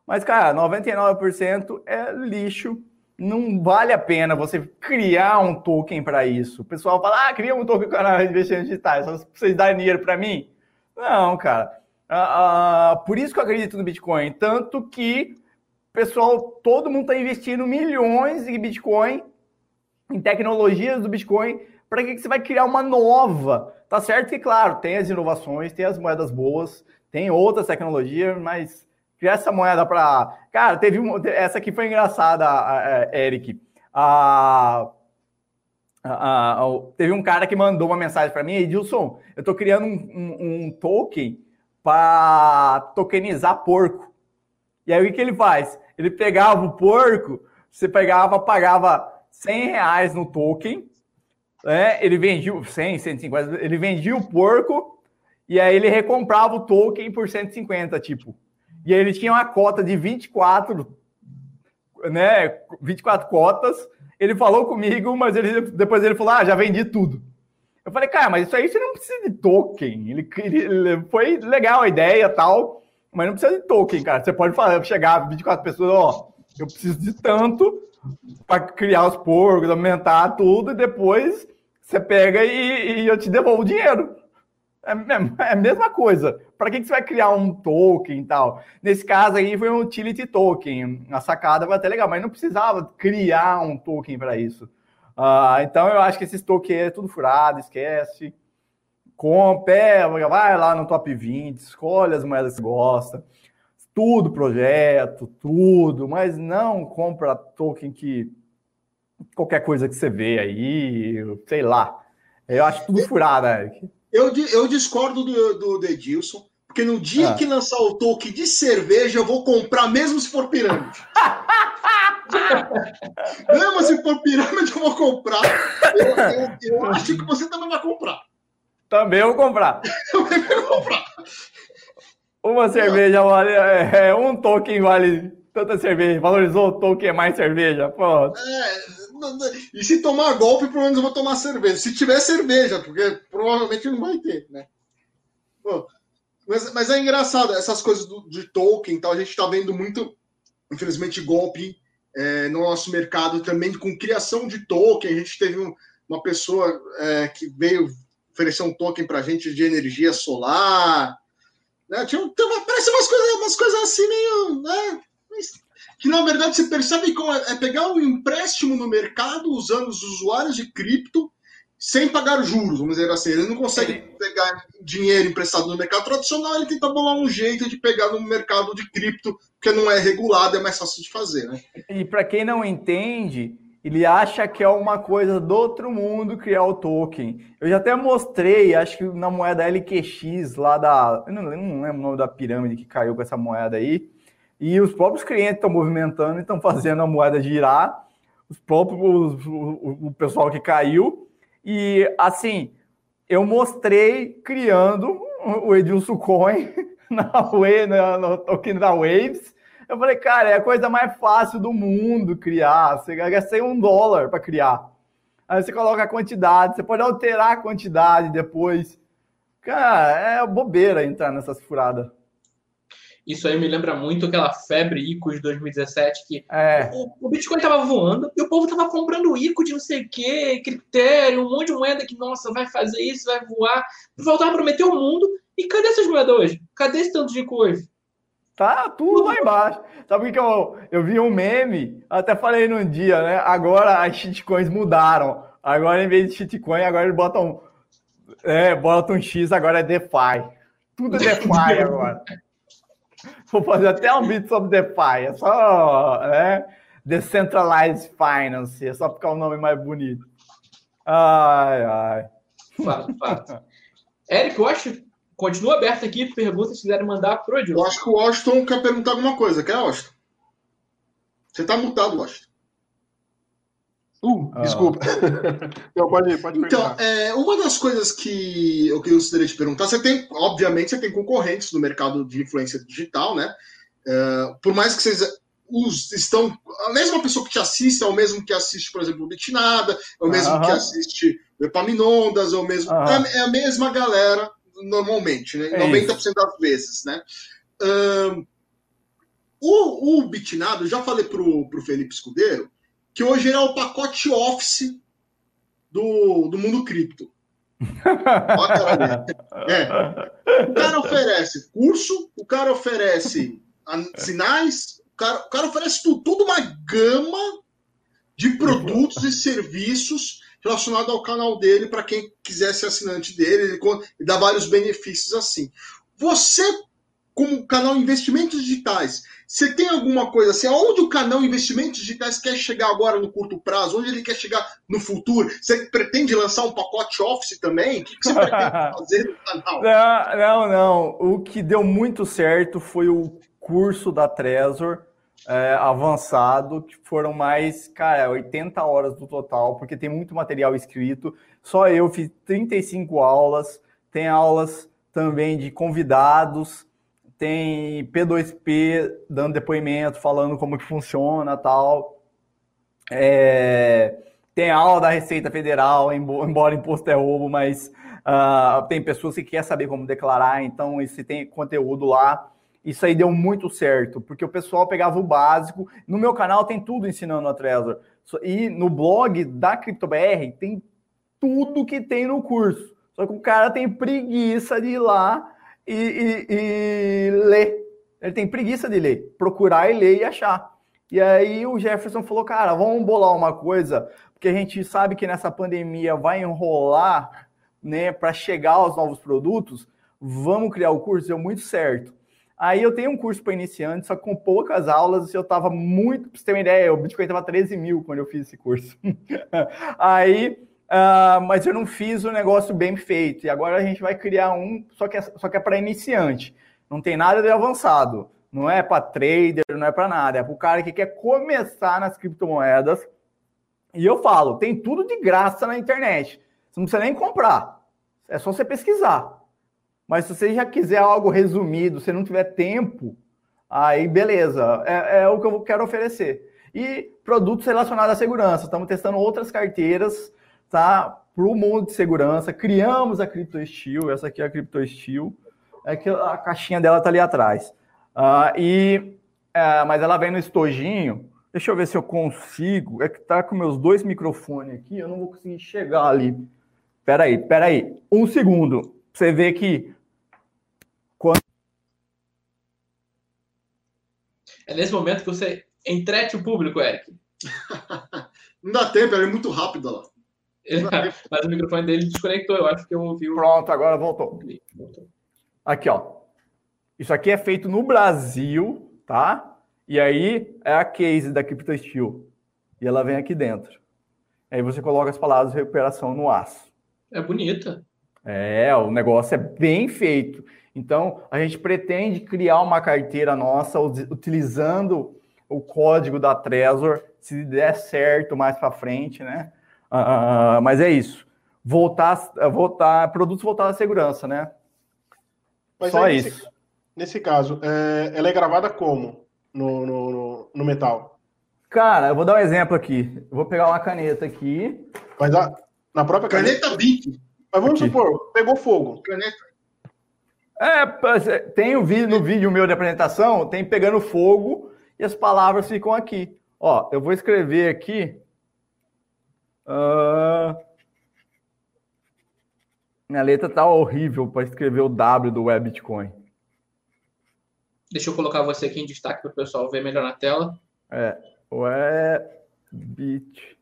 Mas, cara, 99% é lixo. Não vale a pena você criar um token para isso. O pessoal fala, ah, cria um token para investimentos digitais. Só vocês darem dinheiro para mim? Não, cara. Ah, ah, por isso que eu acredito no Bitcoin. Tanto que, pessoal, todo mundo está investindo milhões em Bitcoin, em tecnologias do Bitcoin, para que, que você vai criar uma nova? Tá certo que, claro, tem as inovações, tem as moedas boas, tem outras tecnologias, mas essa moeda para. Cara, teve uma, essa aqui foi engraçada, Eric. A, a, a, teve um cara que mandou uma mensagem para mim, Edilson, eu estou criando um, um, um token para tokenizar porco. E aí o que ele faz? Ele pegava o porco, você pegava, pagava 100 reais no token, né? Ele vendia 100, 150, ele vendia o porco e aí ele recomprava o token por 150, tipo. E aí ele tinha uma cota de 24, né? 24 cotas. Ele falou comigo, mas ele, depois ele falou: Ah, já vendi tudo. Eu falei, cara, mas isso aí você não precisa de token. Ele, ele foi legal a ideia tal, mas não precisa de token, cara. Você pode falar, chegar 24 pessoas, ó, eu preciso de tanto para criar os porcos, aumentar tudo, e depois você pega e, e eu te devolvo o dinheiro. É, [laughs] é, a mesma coisa. Para que, que você vai criar um token e tal? Nesse caso aí foi um utility token. A sacada vai até legal, mas não precisava criar um token para isso. Uh, então eu acho que esses tokens é tudo furado, esquece. Compre, vai lá no top 20, escolhe as moedas que gosta. Tudo projeto, tudo, mas não compra token que qualquer coisa que você vê aí, sei lá. Eu acho tudo furado, Eric. Eu, eu discordo do, do, do Edilson, porque no dia ah. que lançar o toque de cerveja, eu vou comprar mesmo se for pirâmide. [laughs] mesmo se for pirâmide, eu vou comprar. Eu, eu, eu, acho que você também vai comprar. Também vou comprar. [laughs] também vou comprar. Uma cerveja vale. É, é, um token vale tanta cerveja. Valorizou o token é mais cerveja. Pô. É e se tomar golpe, pelo menos eu vou tomar cerveja. Se tiver cerveja, porque provavelmente não vai ter, né? Mas, mas, é engraçado, essas coisas do, de token, então, a gente está vendo muito, infelizmente, golpe é, no nosso mercado também com criação de token. A gente teve um, uma pessoa é, que veio oferecer um token para a gente de energia solar. Né? Tinha, parece umas coisas, umas coisas assim meio. Né? Que na verdade você percebe como é, é pegar um empréstimo no mercado usando os usuários de cripto, sem pagar juros, vamos dizer assim. Ele não consegue pegar dinheiro emprestado no mercado tradicional, ele tenta bolar um jeito de pegar no mercado de cripto, que não é regulado, é mais fácil de fazer, né? E para quem não entende, ele acha que é uma coisa do outro mundo criar o token. Eu já até mostrei, acho que na moeda LQX lá da. Eu não, eu não lembro o nome da pirâmide que caiu com essa moeda aí. E os próprios clientes estão movimentando e estão fazendo a moeda girar. Os próprios, o, o pessoal que caiu. E assim, eu mostrei criando o Edilson Coin [laughs] na, na, no token da Waves eu falei, cara, é a coisa mais fácil do mundo criar. Você gastei um dólar para criar. Aí você coloca a quantidade, você pode alterar a quantidade depois. Cara, é bobeira entrar nessas furadas. Isso aí me lembra muito aquela febre ICO de 2017, que é. o, o, Bitcoin tava voando e o povo tava comprando ICO de não sei o que, critério, um monte de moeda que, nossa, vai fazer isso, vai voar. Voltava a prometer o mundo. E cadê essas moedas hoje? Cadê esse tanto de ICO hoje? Tá tudo lá embaixo. Sabe o que eu, eu vi um meme? Até falei num dia, né? Agora as shitcoins mudaram. Agora, em vez de shitcoin, agora eles botam. É, botam um X, agora é DeFi. Tudo é DeFi [laughs] agora. [laughs] Vou fazer até um vídeo sobre DeFi. É só. Né? Decentralized Finance. É só ficar o um nome mais bonito. Ai, ai. Fato, fato. Eric, eu acho Continua aberto aqui, perguntas se quiserem mandar pro Edilson. Eu acho que o Washington quer perguntar alguma coisa. Quer, Washington? Você tá mutado, Washington. Uh, ah. desculpa. [laughs] Não, pode, pode então, é, uma das coisas que eu gostaria de perguntar, você tem, obviamente, você tem concorrentes no mercado de influência digital, né? É, por mais que vocês os, estão. A mesma pessoa que te assiste é o mesmo que assiste, por exemplo, o Bitnada, é o mesmo que assiste o Epaminondas, é o mesmo. É, é a mesma galera normalmente, né? É 90% isso. das vezes, né? Um, o, o Bitnado, eu já falei pro, pro Felipe Escudeiro, que hoje é o pacote Office do, do mundo cripto. [laughs] é. O cara oferece curso, o cara oferece sinais, o cara, o cara oferece tudo, tudo uma gama de produtos e serviços relacionado ao canal dele para quem quiser ser assinante dele. Ele, dá vários benefícios assim. Você, como canal Investimentos Digitais, você tem alguma coisa assim? Aonde o canal Investimentos Digitais quer chegar agora no curto prazo? Onde ele quer chegar no futuro? Você pretende lançar um pacote Office também? O que você pretende [laughs] fazer no canal? Não, não, não. O que deu muito certo foi o curso da Trezor é, avançado, que foram mais, cara, 80 horas do total, porque tem muito material escrito. Só eu fiz 35 aulas, tem aulas também de convidados, tem P2P dando depoimento, falando como que funciona tal. É, tem aula da Receita Federal, embora imposto é roubo, mas uh, tem pessoas que querem saber como declarar, então esse tem conteúdo lá. Isso aí deu muito certo, porque o pessoal pegava o básico. No meu canal tem tudo ensinando a Trezor. E no blog da CryptoBR tem tudo que tem no curso. Só que o cara tem preguiça de ir lá e, e, e ler. Ele tem preguiça de ler, procurar e ler e achar. E aí o Jefferson falou, cara, vamos bolar uma coisa, porque a gente sabe que nessa pandemia vai enrolar, né, para chegar aos novos produtos. Vamos criar o curso, deu muito certo. Aí eu tenho um curso para iniciantes, só com poucas aulas, eu estava muito, para você ter uma ideia, o Bitcoin estava 13 mil quando eu fiz esse curso. [laughs] Aí, uh, mas eu não fiz o um negócio bem feito. E agora a gente vai criar um, só que é, só que é para iniciante. Não tem nada de avançado. Não é para trader, não é para nada. É para o cara que quer começar nas criptomoedas. E eu falo, tem tudo de graça na internet. Você não precisa nem comprar. É só você pesquisar. Mas se você já quiser algo resumido, se não tiver tempo, aí beleza, é, é o que eu quero oferecer. E produtos relacionados à segurança. Estamos testando outras carteiras, tá? Para o mundo de segurança. Criamos a CryptoSteel, essa aqui é a CryptoSteel. É que a caixinha dela está ali atrás. Uh, e, uh, mas ela vem no estojinho. Deixa eu ver se eu consigo. É que tá com meus dois microfones aqui, eu não vou conseguir chegar ali. Peraí, peraí. Um segundo. Você vê que quando... É nesse momento que você entrete o público, Eric. [laughs] Não dá tempo, é muito rápido lá. Mas o microfone dele desconectou, eu acho que eu ouvi o. Pronto, agora voltou. Aqui, ó. Isso aqui é feito no Brasil, tá? E aí é a case da CryptoSteel. E ela vem aqui dentro. Aí você coloca as palavras de recuperação no aço. É bonita. É, o negócio é bem feito. Então, a gente pretende criar uma carteira nossa utilizando o código da Trezor, se der certo mais para frente, né? Uh, mas é isso. Voltar, voltar, produtos voltados à segurança, né? Mas Só isso. Nesse, nesse caso, é, ela é gravada como no, no, no, no, metal? Cara, eu vou dar um exemplo aqui. Eu vou pegar uma caneta aqui. Mas a, na própria caneta. Caneta Bic. Mas vamos aqui. supor, pegou fogo. Caneta. É, tem um vídeo no vídeo meu de apresentação, tem pegando fogo e as palavras ficam aqui. Ó, eu vou escrever aqui. Uh... Minha letra tá horrível para escrever o W do Web Bitcoin. Deixa eu colocar você aqui em destaque para o pessoal ver melhor na tela. É, Web Bit.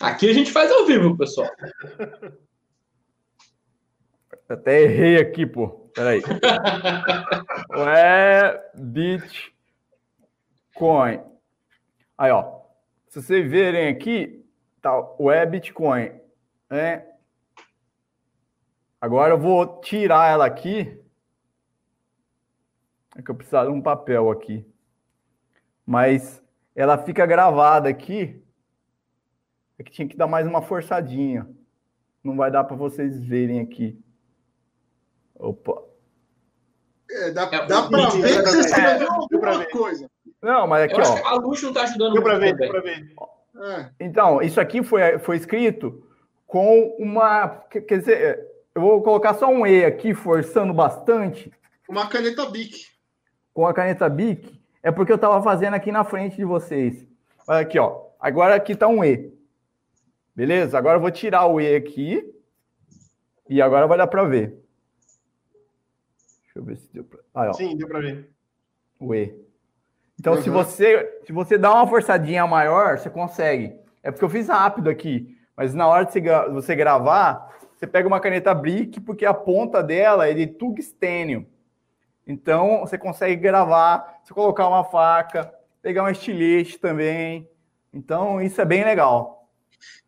Aqui a gente faz ao vivo, pessoal. [laughs] Até errei aqui, pô. Peraí. [laughs] é Bitcoin. Aí, ó. Se vocês verem aqui, tá, o é Bitcoin. Né? Agora eu vou tirar ela aqui. É que eu preciso de um papel aqui. Mas ela fica gravada aqui. É que tinha que dar mais uma forçadinha. Não vai dar para vocês verem aqui. Opa. É, dá, é, dá pra ver que você escreveu alguma coisa. Não, mas aqui, ó. a luz não tá ajudando deu muito. Ver, deu pra ver, é. Então, isso aqui foi, foi escrito com uma. Quer dizer, eu vou colocar só um E aqui, forçando bastante. Uma caneta Bic. Com a caneta Bic, é porque eu estava fazendo aqui na frente de vocês. Olha aqui, ó. Agora aqui está um E. Beleza? Agora eu vou tirar o E aqui. E agora vai dar para ver. Deixa eu ver se deu para. Sim, deu para ver. O E. Então, uhum. se você se você dá uma forçadinha maior, você consegue. É porque eu fiz rápido aqui. Mas na hora de você gravar, você pega uma caneta Brick, porque a ponta dela é de tungstênio. Então, você consegue gravar, você colocar uma faca, pegar um estilete também. Então, isso é bem legal.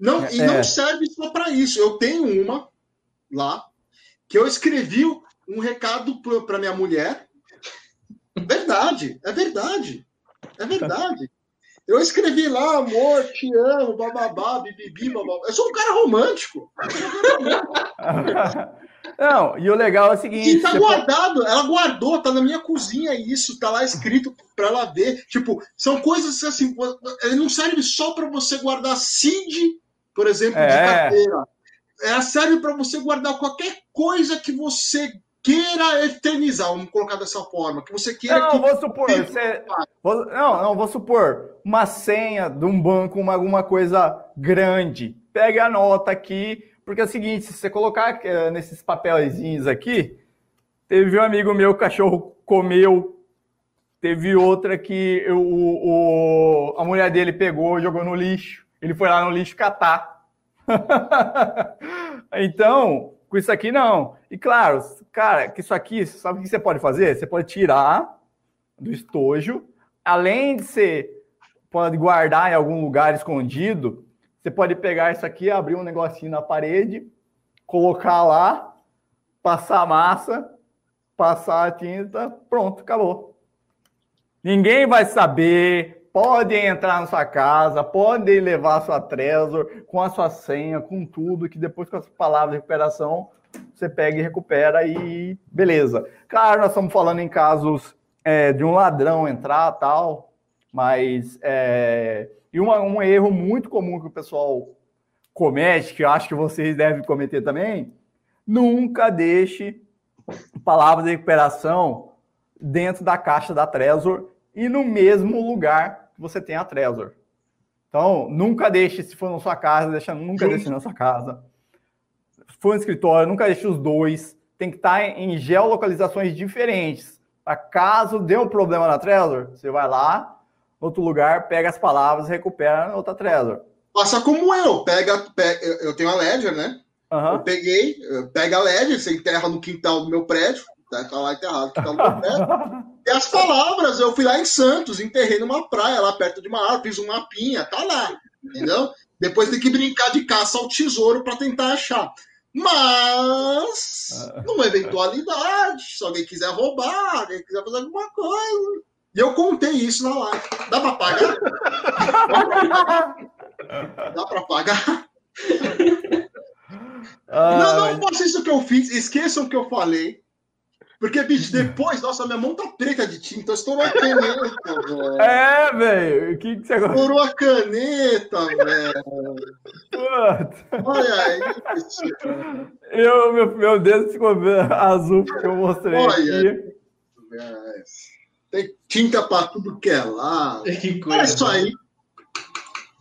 Não, e é. não serve só para isso. Eu tenho uma lá que eu escrevi um recado para minha mulher. Verdade, é verdade. É verdade. Eu escrevi lá, amor, te amo, bababá, bibibi, bababá. Eu sou um cara romântico. [laughs] Não, e o legal é o seguinte. E tá guardado, ela guardou, tá na minha cozinha isso, tá lá escrito para ela ver. Tipo, são coisas assim, ele não serve só para você guardar seed, por exemplo, é. de carteira. Ela serve para você guardar qualquer coisa que você queira eternizar, vamos colocar dessa forma, que você queira. Não, que... vou supor, você... não, não, vou supor uma senha de um banco, uma, alguma coisa grande. Pega a nota aqui, porque é o seguinte, se você colocar uh, nesses papelzinhos aqui, teve um amigo meu, o cachorro comeu, teve outra que eu, o, a mulher dele pegou, jogou no lixo, ele foi lá no lixo catar. [laughs] então, com isso aqui, não. E claro, cara, que isso aqui, sabe o que você pode fazer? Você pode tirar do estojo, além de você pode guardar em algum lugar escondido, você pode pegar isso aqui, abrir um negocinho na parede, colocar lá, passar a massa, passar a tinta, pronto, acabou. Ninguém vai saber, podem entrar na sua casa, podem levar a sua Trezor com a sua senha, com tudo, que depois com as palavras de recuperação você pega e recupera e beleza. Claro, nós estamos falando em casos é, de um ladrão entrar tal, mas é, e uma, um erro muito comum que o pessoal comete, que eu acho que vocês devem cometer também, nunca deixe palavras de recuperação dentro da caixa da Trezor e no mesmo lugar você tem a Trezor. Então, nunca deixe, se for na sua casa, deixa, nunca deixe na sua casa. Se for no escritório, nunca deixe os dois. Tem que estar em geolocalizações diferentes. Para caso dê um problema na Trezor, você vai lá, outro lugar, pega as palavras, recupera na outra Trezor. Faça como eu, pega, pega eu tenho a Ledger, né? Uhum. Eu peguei, pega a Ledger, você enterra no quintal do meu prédio, tá, tá lá enterrado no do meu prédio. e as palavras, eu fui lá em Santos, enterrei numa praia, lá perto de uma árvore, fiz um mapinha, tá lá, entendeu? Depois tem que brincar de caça ao tesouro para tentar achar. Mas, ah. numa eventualidade, se alguém quiser roubar, alguém quiser fazer alguma coisa. E eu contei isso na live. Dá para pagar? Dá para pagar? Ah, não, não faça isso que eu fiz. Esqueçam o que eu falei. Porque, bicho, depois, nossa, minha mão tá preta de tinta, estourou a caneta, [laughs] velho. É, velho. O que, que você Estourou a caneta, velho. Olha isso. Eu, meu, meu dedo ficou azul porque eu mostrei Olha, aqui. Tem tinta pra tudo que é lá. Que coisa. É isso aí.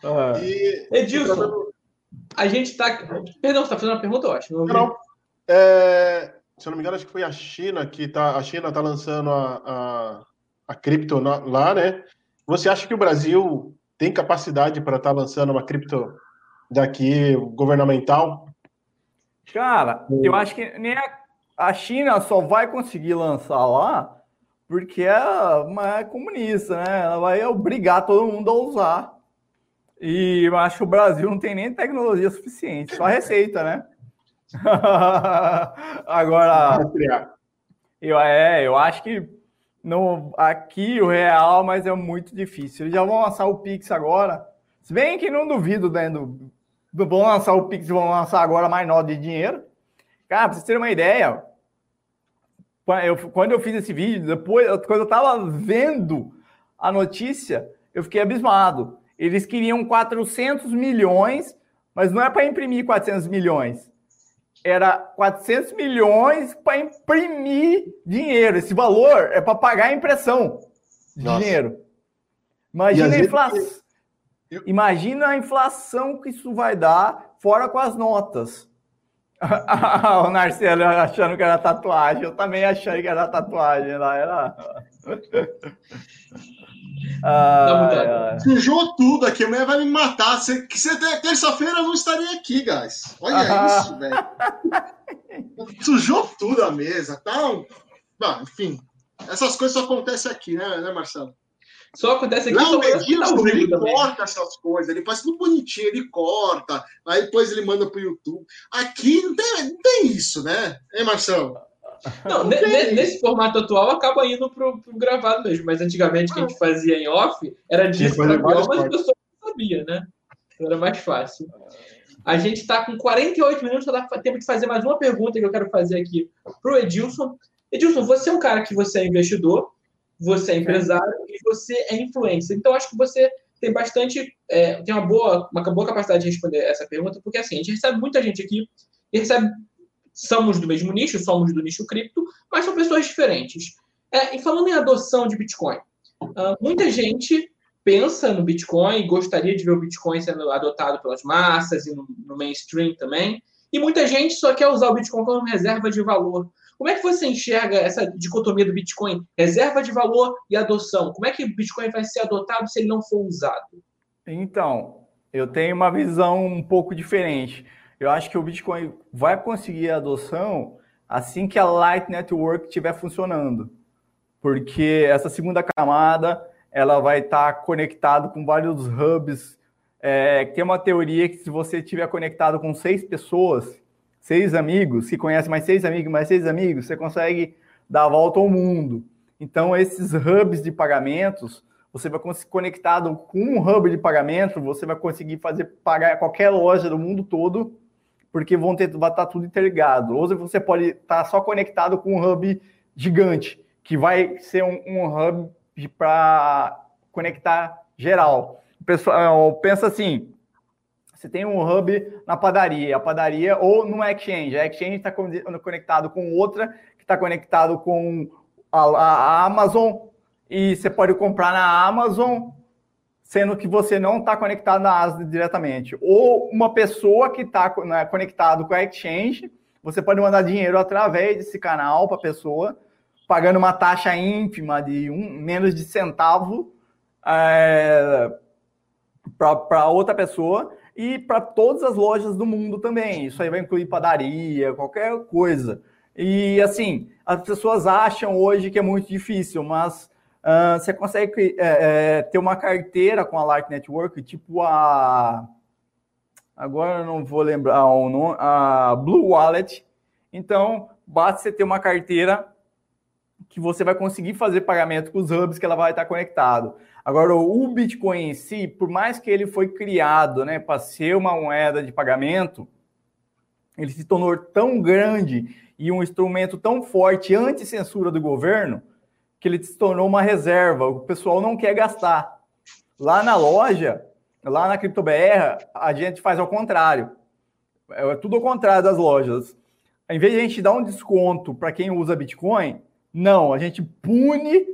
Ah. E... Edilson, a gente tá. Perdão, você tá fazendo uma pergunta, eu acho. Não, não. É se eu não me engano, acho que foi a China que tá, a China está lançando a, a, a cripto lá, né? Você acha que o Brasil tem capacidade para estar tá lançando uma cripto daqui governamental? Cara, eu acho que nem a, a China só vai conseguir lançar lá porque é, uma, é comunista, né? Ela vai obrigar todo mundo a usar. E eu acho que o Brasil não tem nem tecnologia suficiente, só receita, né? [laughs] Agora, eu, é, eu acho que no, aqui o real, mas é muito difícil. Eles já vão lançar o Pix agora. Se bem que não duvido, né? Do, do, vão lançar o Pix, vão lançar agora mais nota de dinheiro. Cara, pra vocês terem uma ideia, eu, quando eu fiz esse vídeo, depois, quando eu tava vendo a notícia, eu fiquei abismado. Eles queriam 400 milhões, mas não é para imprimir 400 milhões era 400 milhões para imprimir dinheiro. Esse valor é para pagar a impressão de Nossa. dinheiro. Imagina a inflação. Eu... Imagina a inflação que isso vai dar, fora com as notas. [laughs] o Narcelo achando que era tatuagem. Eu também achei que era tatuagem lá. Era. [laughs] Ah, Sujou tudo aqui, amanhã vai me matar. Você, terça-feira eu não estaria aqui, guys. Olha ah. isso, velho. Sujou tudo a mesa, tá? Enfim, essas coisas só acontecem aqui, né, né Marcelo? Só acontece aqui. Não, Edilson, ele também. corta essas coisas, ele faz tudo bonitinho, ele corta, aí depois ele manda pro YouTube. Aqui não tem, não tem isso, né? Hein, Marcelo? Não, nesse formato atual acaba indo pro, pro, gravado mesmo, mas antigamente que a gente fazia em off era disso para mas a pessoa não sabia, né? Então era mais fácil. A gente está com 48 minutos, só dá tempo de fazer mais uma pergunta que eu quero fazer aqui pro Edilson. Edilson, você é um cara que você é investidor, você é empresário e você é influencer. Então acho que você tem bastante, é, tem uma boa, uma boa capacidade de responder essa pergunta, porque assim, a gente recebe muita gente aqui e recebe somos do mesmo nicho, somos do nicho cripto, mas são pessoas diferentes. É, e falando em adoção de Bitcoin, uh, muita gente pensa no Bitcoin gostaria de ver o Bitcoin sendo adotado pelas massas e no, no, mainstream também, e muita gente só quer usar o Bitcoin como reserva de valor. Como é que você enxerga essa dicotomia do Bitcoin, reserva de valor e adoção? Como é que o Bitcoin vai ser adotado se ele não for usado? Então, eu tenho uma visão um pouco diferente eu acho que o Bitcoin vai conseguir a adoção assim que a Light Network estiver funcionando. Porque essa segunda camada ela vai estar tá conectado com vários hubs. É, tem uma teoria que se você estiver conectado com seis pessoas, seis amigos, se conhece mais seis amigos, mais seis amigos, você consegue dar a volta ao mundo. Então, esses hubs de pagamentos, você vai conseguir conectado com um hub de pagamento, você vai conseguir fazer pagar qualquer loja do mundo todo porque vão ter, vai estar tudo interligado. Ou você pode estar só conectado com um hub gigante, que vai ser um, um hub para conectar geral. Pessoal pensa assim: você tem um hub na padaria, a padaria ou no exchange. A exchange está conectado com outra, que está conectado com a, a Amazon, e você pode comprar na Amazon sendo que você não está conectado na ASA diretamente. Ou uma pessoa que está né, conectado com a exchange, você pode mandar dinheiro através desse canal para a pessoa, pagando uma taxa ínfima de um, menos de centavo é, para outra pessoa. e para todas as lojas do mundo também. Isso aí vai incluir padaria, qualquer coisa. E assim, as pessoas acham hoje que é muito difícil, mas uh, você consegue é, é, ter uma carteira com a Light Network, tipo a. Agora eu não vou lembrar o nome, a Blue Wallet. Então, basta você ter uma carteira que você vai conseguir fazer pagamento com os hubs que ela vai estar conectado. Agora, o Bitcoin em si, por mais que ele foi criado né, para ser uma moeda de pagamento, ele se tornou tão grande e um instrumento tão forte anti-censura do governo que ele se tornou uma reserva. O pessoal não quer gastar. Lá na loja, lá na CryptoBR, a gente faz ao contrário. É tudo ao contrário das lojas. Em vez de a gente dar um desconto para quem usa Bitcoin, não, a gente pune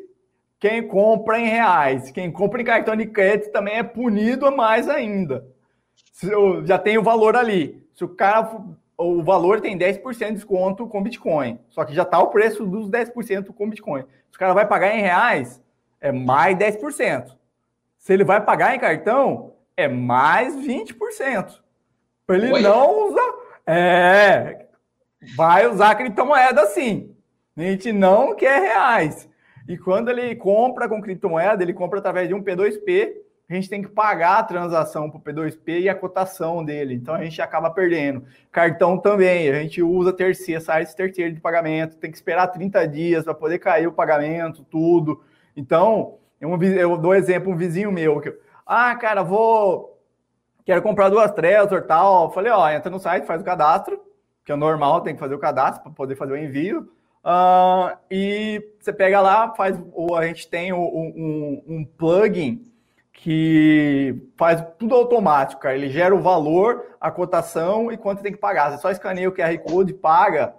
quem compra em reais. Quem compra em cartão de crédito também é punido mais ainda. Já tem o valor ali. Se o cara. O valor tem 10% de desconto com Bitcoin. Só que já está o preço dos 10% com Bitcoin. Se o cara vai pagar em reais, é mais 10%. Se ele vai pagar em cartão, é mais 20%. Para ele Oi? não usar. É. Vai usar criptomoeda sim. A gente não quer reais. E quando ele compra com criptomoeda, ele compra através de um P2P, a gente tem que pagar a transação para o P2P e a cotação dele. Então a gente acaba perdendo. Cartão também, a gente usa terceiro, sites terceiro de pagamento, tem que esperar 30 dias para poder cair o pagamento, tudo. Então, eu, eu dou exemplo, um vizinho meu, que, ah, cara, vou. Quero comprar duas Trezor tal. Falei, ó, entra no site, faz o cadastro, que é normal, tem que fazer o cadastro para poder fazer o envio. Uh, e você pega lá, faz, ou a gente tem um, um, um, plugin que faz tudo automático, cara. Ele gera o valor, a cotação e quanto tem que pagar. Você só escaneia o QR Code paga.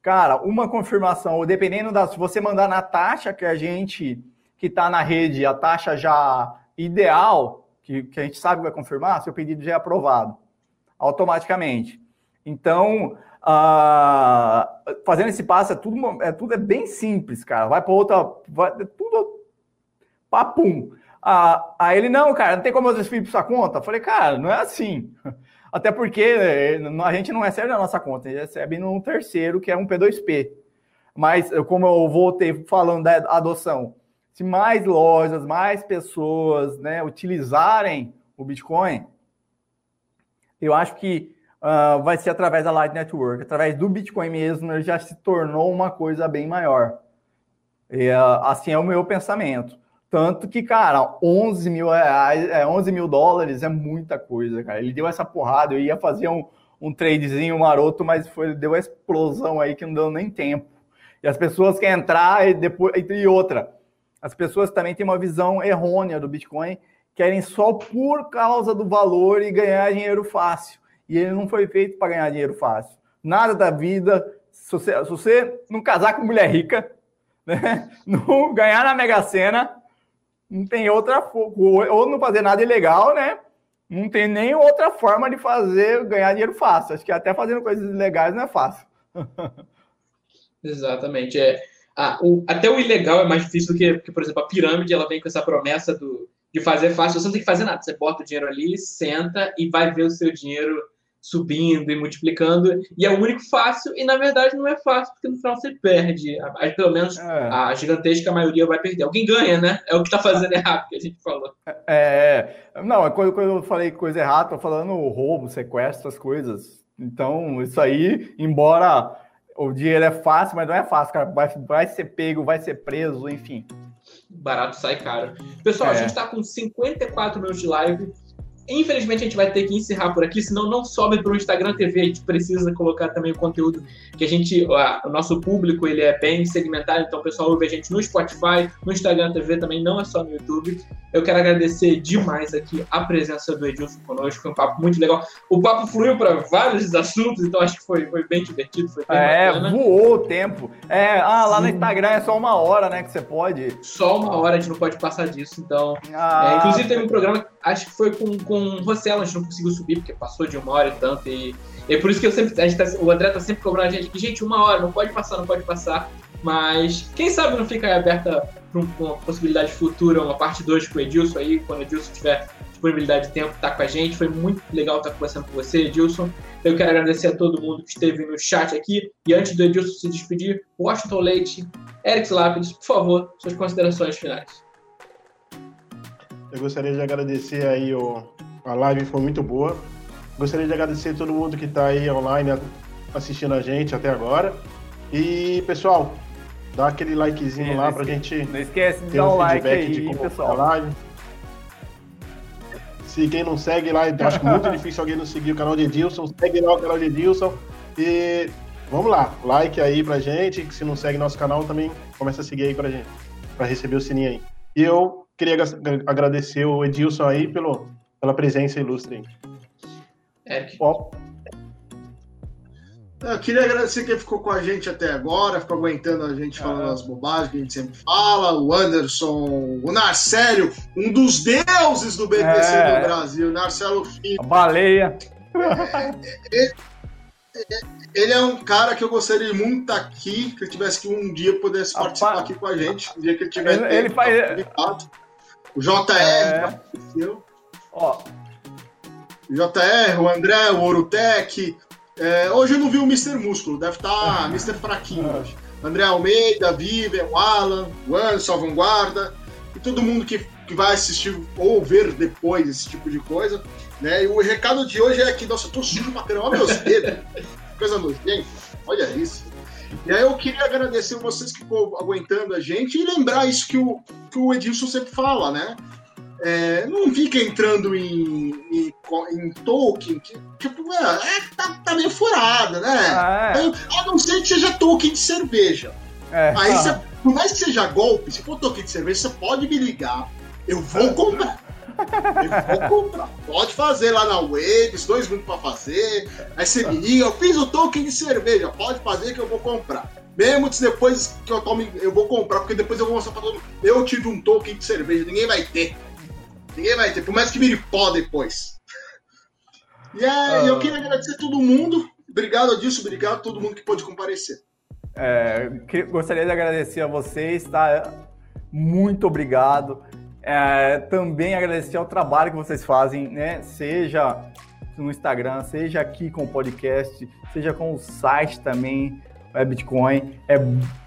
Cara, uma confirmação, ou dependendo da. Se você mandar na taxa que a gente que está na rede, a taxa já ideal, que, que a gente sabe que vai confirmar, seu pedido já é aprovado automaticamente. Então, Uh, fazendo esse passo é tudo, é tudo é bem simples, cara. Vai para outra, vai, é tudo papum. Uh, aí ele, não, cara, não tem como eu transferir para sua conta? Eu falei, cara, não é assim. [laughs] Até porque eh, a gente não recebe na nossa conta, a gente recebe num terceiro, que é um P2P. Mas, como eu voltei falando da adoção, se mais lojas, mais pessoas né, utilizarem o Bitcoin, eu acho que uh, vai ser através da Light Network. Através do Bitcoin mesmo, ele já se tornou uma coisa bem maior. E, uh, assim é o meu pensamento. Tanto que, cara, 11 mil reais, é, 11 mil dólares é muita coisa, cara. Ele deu essa porrada, eu ia fazer um, um tradezinho maroto, mas foi, deu uma explosão aí que não deu nem tempo. E as pessoas querem entrar e depois. E outra, as pessoas também têm uma visão errônea do Bitcoin, querem só por causa do valor e ganhar dinheiro fácil e ele não foi feito para ganhar dinheiro fácil. Nada da vida, se você, se você não casar com mulher rica, [laughs] né, não ganhar na Mega Sena, não tem outra ou não fazer nada ilegal, né? Não tem nem outra forma de fazer ganhar dinheiro fácil. Acho que até fazendo coisas ilegais não é fácil. [laughs] Exatamente. É, ah, o, até o ilegal é mais difícil do que, porque, por exemplo, a pirâmide ela vem com essa promessa do, de fazer fácil. Você não tem que fazer nada. Você bota o dinheiro ali, senta e vai ver o seu dinheiro subindo e multiplicando, e é o único fácil, e na verdade não é fácil, porque no final você perde. Aí, pelo menos é. a gigantesca maioria vai perder. Alguém ganha, né? É o que está fazendo errado que a gente falou. É, é. não, é quando, quando eu falei coisa errada, tô falando roubo, sequestro, as coisas. Então, isso aí, embora o dinheiro é fácil, mas não é fácil, cara. Vai, vai ser pego, vai ser preso, enfim. Barato sai caro. Pessoal, é. a gente está com 54 minutos de live. Infelizmente a gente vai ter que encerrar por aqui, senão não sobe para o Instagram TV. A gente precisa colocar também o conteúdo que a gente, o nosso público ele é bem segmentado, então o pessoal ouve a gente no Spotify, no Instagram TV também, não é só no YouTube. Eu quero agradecer demais aqui a presença do Edilson conosco, foi um papo muito legal. O papo fluiu para vários [laughs] assuntos, então acho que foi, foi bem divertido, foi bem É, bacana. voou o tempo. É, ah, lá no Instagram é só uma hora, né, que você pode. Só uma hora, a gente não pode passar disso, então. Ah, é, inclusive teve um programa, acho que foi com, com o Rossello, a gente não conseguiu subir, porque passou de uma hora e tanto, e, é por isso que eu sempre, a gente tá, o André tá sempre cobrando a gente que, gente, uma hora, não pode passar, não pode passar. Mas quem sabe não fica aberta para uma possibilidade futura, uma parte 2 com o Edilson aí, quando o Edilson tiver, disponibilidade de tempo, tá com a gente. Foi muito legal estar conversando com você, Edilson. Eu quero agradecer a todo mundo que esteve no chat aqui. E antes do Edilson se despedir, Washington Leite, Eric Lápides, por favor, suas considerações finais. Eu gostaria de agradecer aí o, a live, foi muito boa. Gostaria de agradecer a todo mundo que está aí online assistindo a gente até agora. E, pessoal, dá aquele likezinho lá pra gente. Não esquece de dar um, um like aí, de pessoal. Live. Se quem não segue lá, acho muito [laughs] difícil alguém não seguir o canal de Edilson. Segue lá o canal de Edilson. E vamos lá, like aí pra gente. Se não segue nosso canal, também começa a seguir aí pra gente, pra receber o sininho aí. E eu queria agradecer o Edilson aí pelo, pela presença ilustre aí. Eric. Bom, eu queria agradecer quem ficou com a gente até agora, ficou aguentando a gente falando ah. as bobagens que a gente sempre fala. O Anderson, o Narcélio, um dos deuses do BTC é. do Brasil, Narcelo Filho. A baleia. [laughs] Ele, ele, é um cara que eu gostaria muito estar aqui, que ele tivesse que um dia pudesse participar aqui com a gente. Um dia que ele tiver ele, tempo, ele faz... O JR é. Ó. JR, o André, o Orutec, é, hoje eu não vi o Mr. Músculo, deve estar tá [laughs] Mr. Fraquinho hoje. André Almeida, Vivian, o Alan, o Anderson, Vanguarda, e todo mundo que, que vai assistir ou ver depois esse tipo de coisa. Né? E o recado de hoje é que, nossa, eu tô sujo pra caramba, olha meus [laughs] dedos, coisa nojenta, olha isso. E aí eu queria agradecer vocês que ficou aguentando a gente e lembrar isso que o, que o Edilson sempre fala, né? É, não fica entrando em, em, em Tolkien, que, tipo, é, é, tá, tá meio furada, né? Ah, é. A não ser que seja Tolkien de cerveja. É, Aí, ah. Por mais que seja golpe, se for Tolkien de cerveja, você pode me ligar. Eu vou comprar. Eu vou comprar. Pode fazer lá na Waves, dois minutos pra fazer. Aí você me liga, eu fiz o Tolkien de cerveja. Pode fazer que eu vou comprar. Mesmo que depois que eu tome, eu vou comprar, porque depois eu vou mostrar pra todo mundo. Eu tive um Tolkien de cerveja, ninguém vai ter. Ninguém vai ter, por mais que vire pó depois. E é, eu queria agradecer a todo mundo. Obrigado disso, obrigado a todo mundo que pôde comparecer. É, gostaria de agradecer a vocês, tá? Muito obrigado. É, também agradecer ao trabalho que vocês fazem, né? Seja no Instagram, seja aqui com o podcast, seja com o site também, é Bitcoin. É,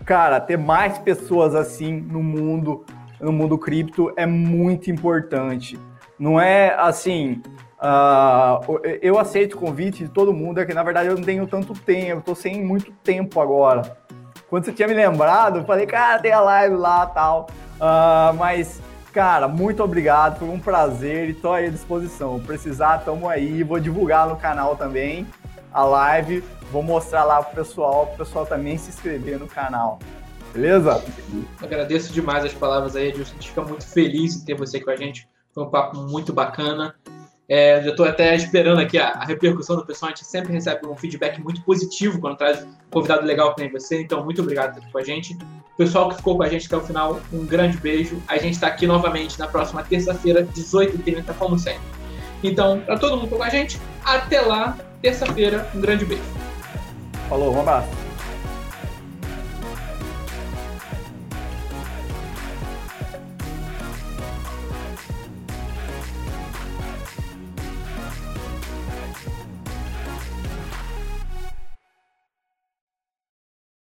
cara, ter mais pessoas assim no mundo no mundo cripto é muito importante. Não é assim, uh, eu aceito o convite de todo mundo, é que na verdade eu não tenho tanto tempo, tô sem muito tempo agora. Quando você tinha me lembrado, eu falei, cara, tem a live lá tal. Uh, mas, cara, muito obrigado, foi um prazer e tô aí à disposição. Precisar, tamo aí, vou divulgar no canal também a live, vou mostrar lá pro pessoal, pro pessoal também se inscrever no canal. Beleza? Agradeço demais as palavras aí, Edilson. A gente fica muito feliz em ter você com a gente. Foi um papo muito bacana. É, já estou até esperando aqui a, a, repercussão do pessoal. A gente sempre recebe um feedback muito positivo quando traz um convidado legal que nem você. Então, muito obrigado por estar aqui com a gente. Pessoal que ficou com a gente até o final, um grande beijo. A gente está aqui novamente na próxima terça-feira, 18h30, como sempre. Então, para todo mundo que ficou com a gente, até lá, terça-feira, um grande beijo. Falou, um abraço.